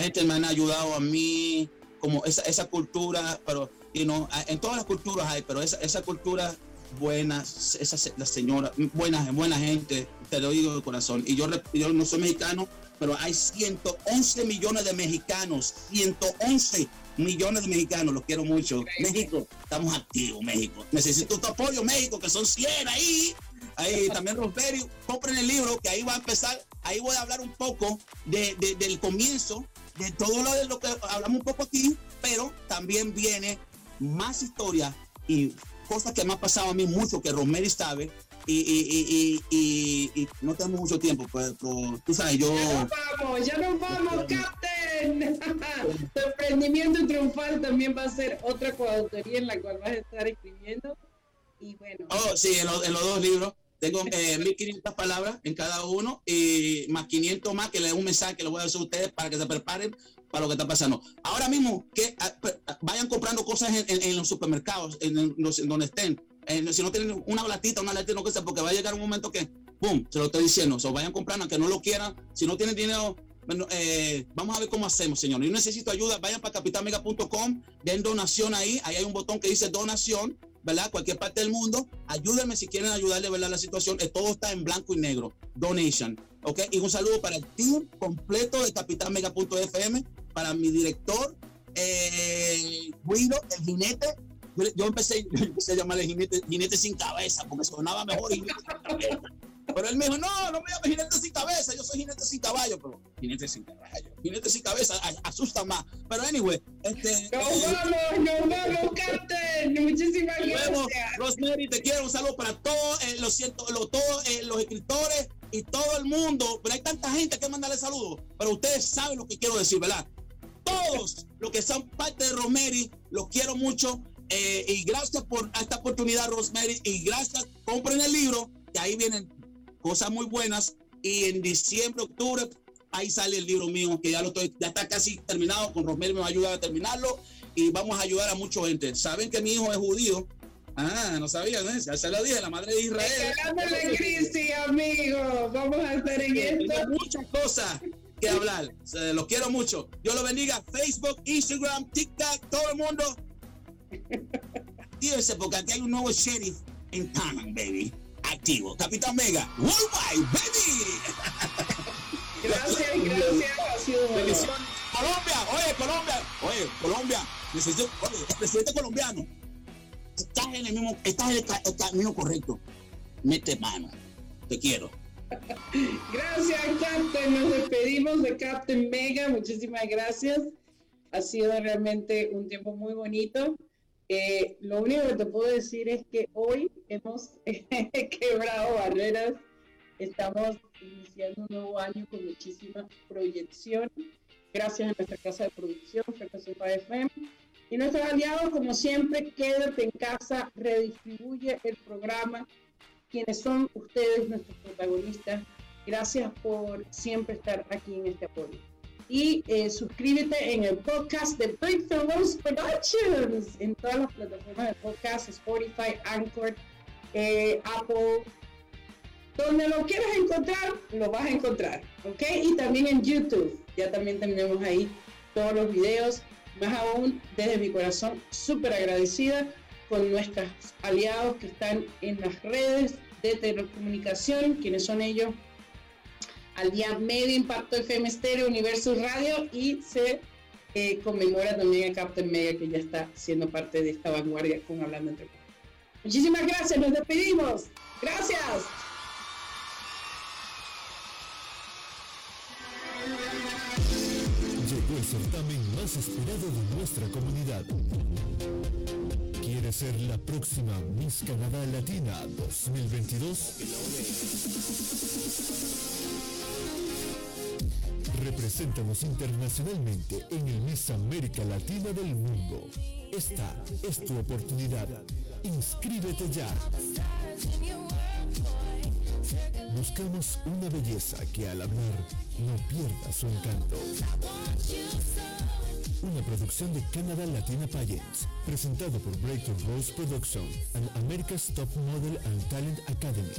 Speaker 3: gente, me han ayudado a mí, como esa, esa cultura, pero you know, en todas las culturas hay, pero esa, esa cultura buena, esa, la señora, buena, buena gente, te lo digo de corazón. Y yo, yo no soy mexicano, pero hay 111 millones de mexicanos, 111 millones de mexicanos, los quiero mucho. México, estamos activos, México. Necesito tu apoyo, México, que son 100 ahí. Ahí también Rosario, compren el libro, que ahí va a empezar, ahí voy a hablar un poco de, del comienzo, de todo lo, de lo que hablamos un poco aquí, pero también viene más historia y cosas que me han pasado a mí mucho, que Rosemary sabe, y, y, y, y, no tenemos mucho tiempo, pues, pero tú sabes, yo...
Speaker 2: Ya nos vamos, ya nos vamos, Captain. <laughs> tu emprendimiento triunfal también va a ser otra coautoría en la cual vas a estar escribiendo. Y bueno.
Speaker 3: Oh, sí, en, en los dos libros. Tengo eh, 1500 palabras en cada uno y más 500 más que le un mensaje que le voy a decir a ustedes para que se preparen para lo que está pasando. Ahora mismo que ah, ah, vayan comprando cosas en, los supermercados, en, donde estén. si no tienen una latita, una latita, no que sea, porque va a llegar un momento que, ¡pum!, se lo estoy diciendo. O sea, vayan comprando, aunque no lo quieran. Si no tienen dinero, eh, vamos a ver cómo hacemos, señor. Yo necesito ayuda. Vayan para capitalmega.com, den donación ahí. Ahí hay un botón que dice donación ¿verdad? Cualquier parte del mundo, ayúdenme si quieren ayudarle, ¿verdad? La situación, eh, todo está en blanco y negro. Donation, ¿ok? Y un saludo para el team completo de capitalmega.fm, para mi director, eh, Guido, el jinete. Yo, empecé, <laughs> yo empecé a llamarle jinete, jinete sin cabeza, porque sonaba mejor jinete sin. Pero él me dijo, no, no me llames jinete sin cabeza, yo soy jinete sin caballo, pero jinete sin caballo, jinete sin cabeza asusta más. Pero anyway, este.
Speaker 2: Nos eh, vamos, nos vamos, Captain. Muchísimas gracias.
Speaker 3: Rosemary, te quiero un saludo para todos, eh, lo siento, lo, todos eh, los escritores y todo el mundo. Pero hay tanta gente que mandarle saludos. Pero ustedes saben lo que quiero decir, ¿verdad? Todos los que son parte de Rosemary, los quiero mucho. Eh, y gracias por esta oportunidad, Rosemary. Y gracias, compren el libro, que ahí vienen cosas muy buenas. Y en diciembre, octubre, ahí sale el libro mío, que ya lo estoy, ya está casi terminado. Con Rosemary me va a ayudar a terminarlo. Y vamos a ayudar a mucha gente. Saben que mi hijo es judío. Ah, no sabían, ¿eh? Ya se lo dije, la madre de Israel.
Speaker 2: la crisis, amigo. Vamos a estar en esto.
Speaker 3: muchas cosas que hablar. los quiero mucho. Dios lo bendiga. Facebook, Instagram, TikTok, todo el mundo. <laughs> Actívense porque aquí hay un nuevo sheriff en town, baby activo. Capitán Mega, Worldwide, baby. <laughs>
Speaker 2: Gracias, gracias. <laughs>
Speaker 3: Colombia, oye, Colombia, oye, Colombia, necesito, oye, el presidente colombiano, estás en el mismo, estás en el camino correcto. Mete mano, te quiero. <laughs>
Speaker 2: Gracias, Captain. Nos despedimos de Captain Mega. Muchísimas gracias. Ha sido realmente un tiempo muy bonito. Eh, lo único que te puedo decir es que hoy hemos <laughs> quebrado barreras, estamos iniciando un nuevo año con muchísima proyección, gracias a nuestra casa de producción, Frecuencia FM, y nuestros aliados, como siempre, quédate en casa, redistribuye el programa, quienes son ustedes nuestros protagonistas. Gracias por siempre estar aquí en este apoyo y eh, suscríbete en el podcast de Breakthrough Productions en todas las plataformas de podcast, Spotify, Anchor, eh, Apple, donde lo quieras encontrar, lo vas a encontrar, ¿ok? Y también en YouTube, ya también tenemos ahí todos los videos, más aún desde mi corazón, súper agradecida con nuestros aliados que están en las redes de telecomunicación, quienes son ellos al día medio Impacto FM Stereo Universo Radio y se eh, conmemora también a Captain Mega que ya está siendo parte de esta vanguardia con Hablando entre Muchísimas gracias, nos despedimos. Gracias.
Speaker 1: Llegó el certamen más esperado de nuestra comunidad. ¿Quieres ser la próxima Miss Canadá Latina 2022? Represéntanos internacionalmente en el Miss América Latina del mundo. Esta es tu oportunidad. Inscríbete ya. Buscamos una belleza que al hablar no pierda su encanto. Una producción de Canada Latina Pageants, presentado por Breakthrough Rose Production and America's Top Model and Talent Academy.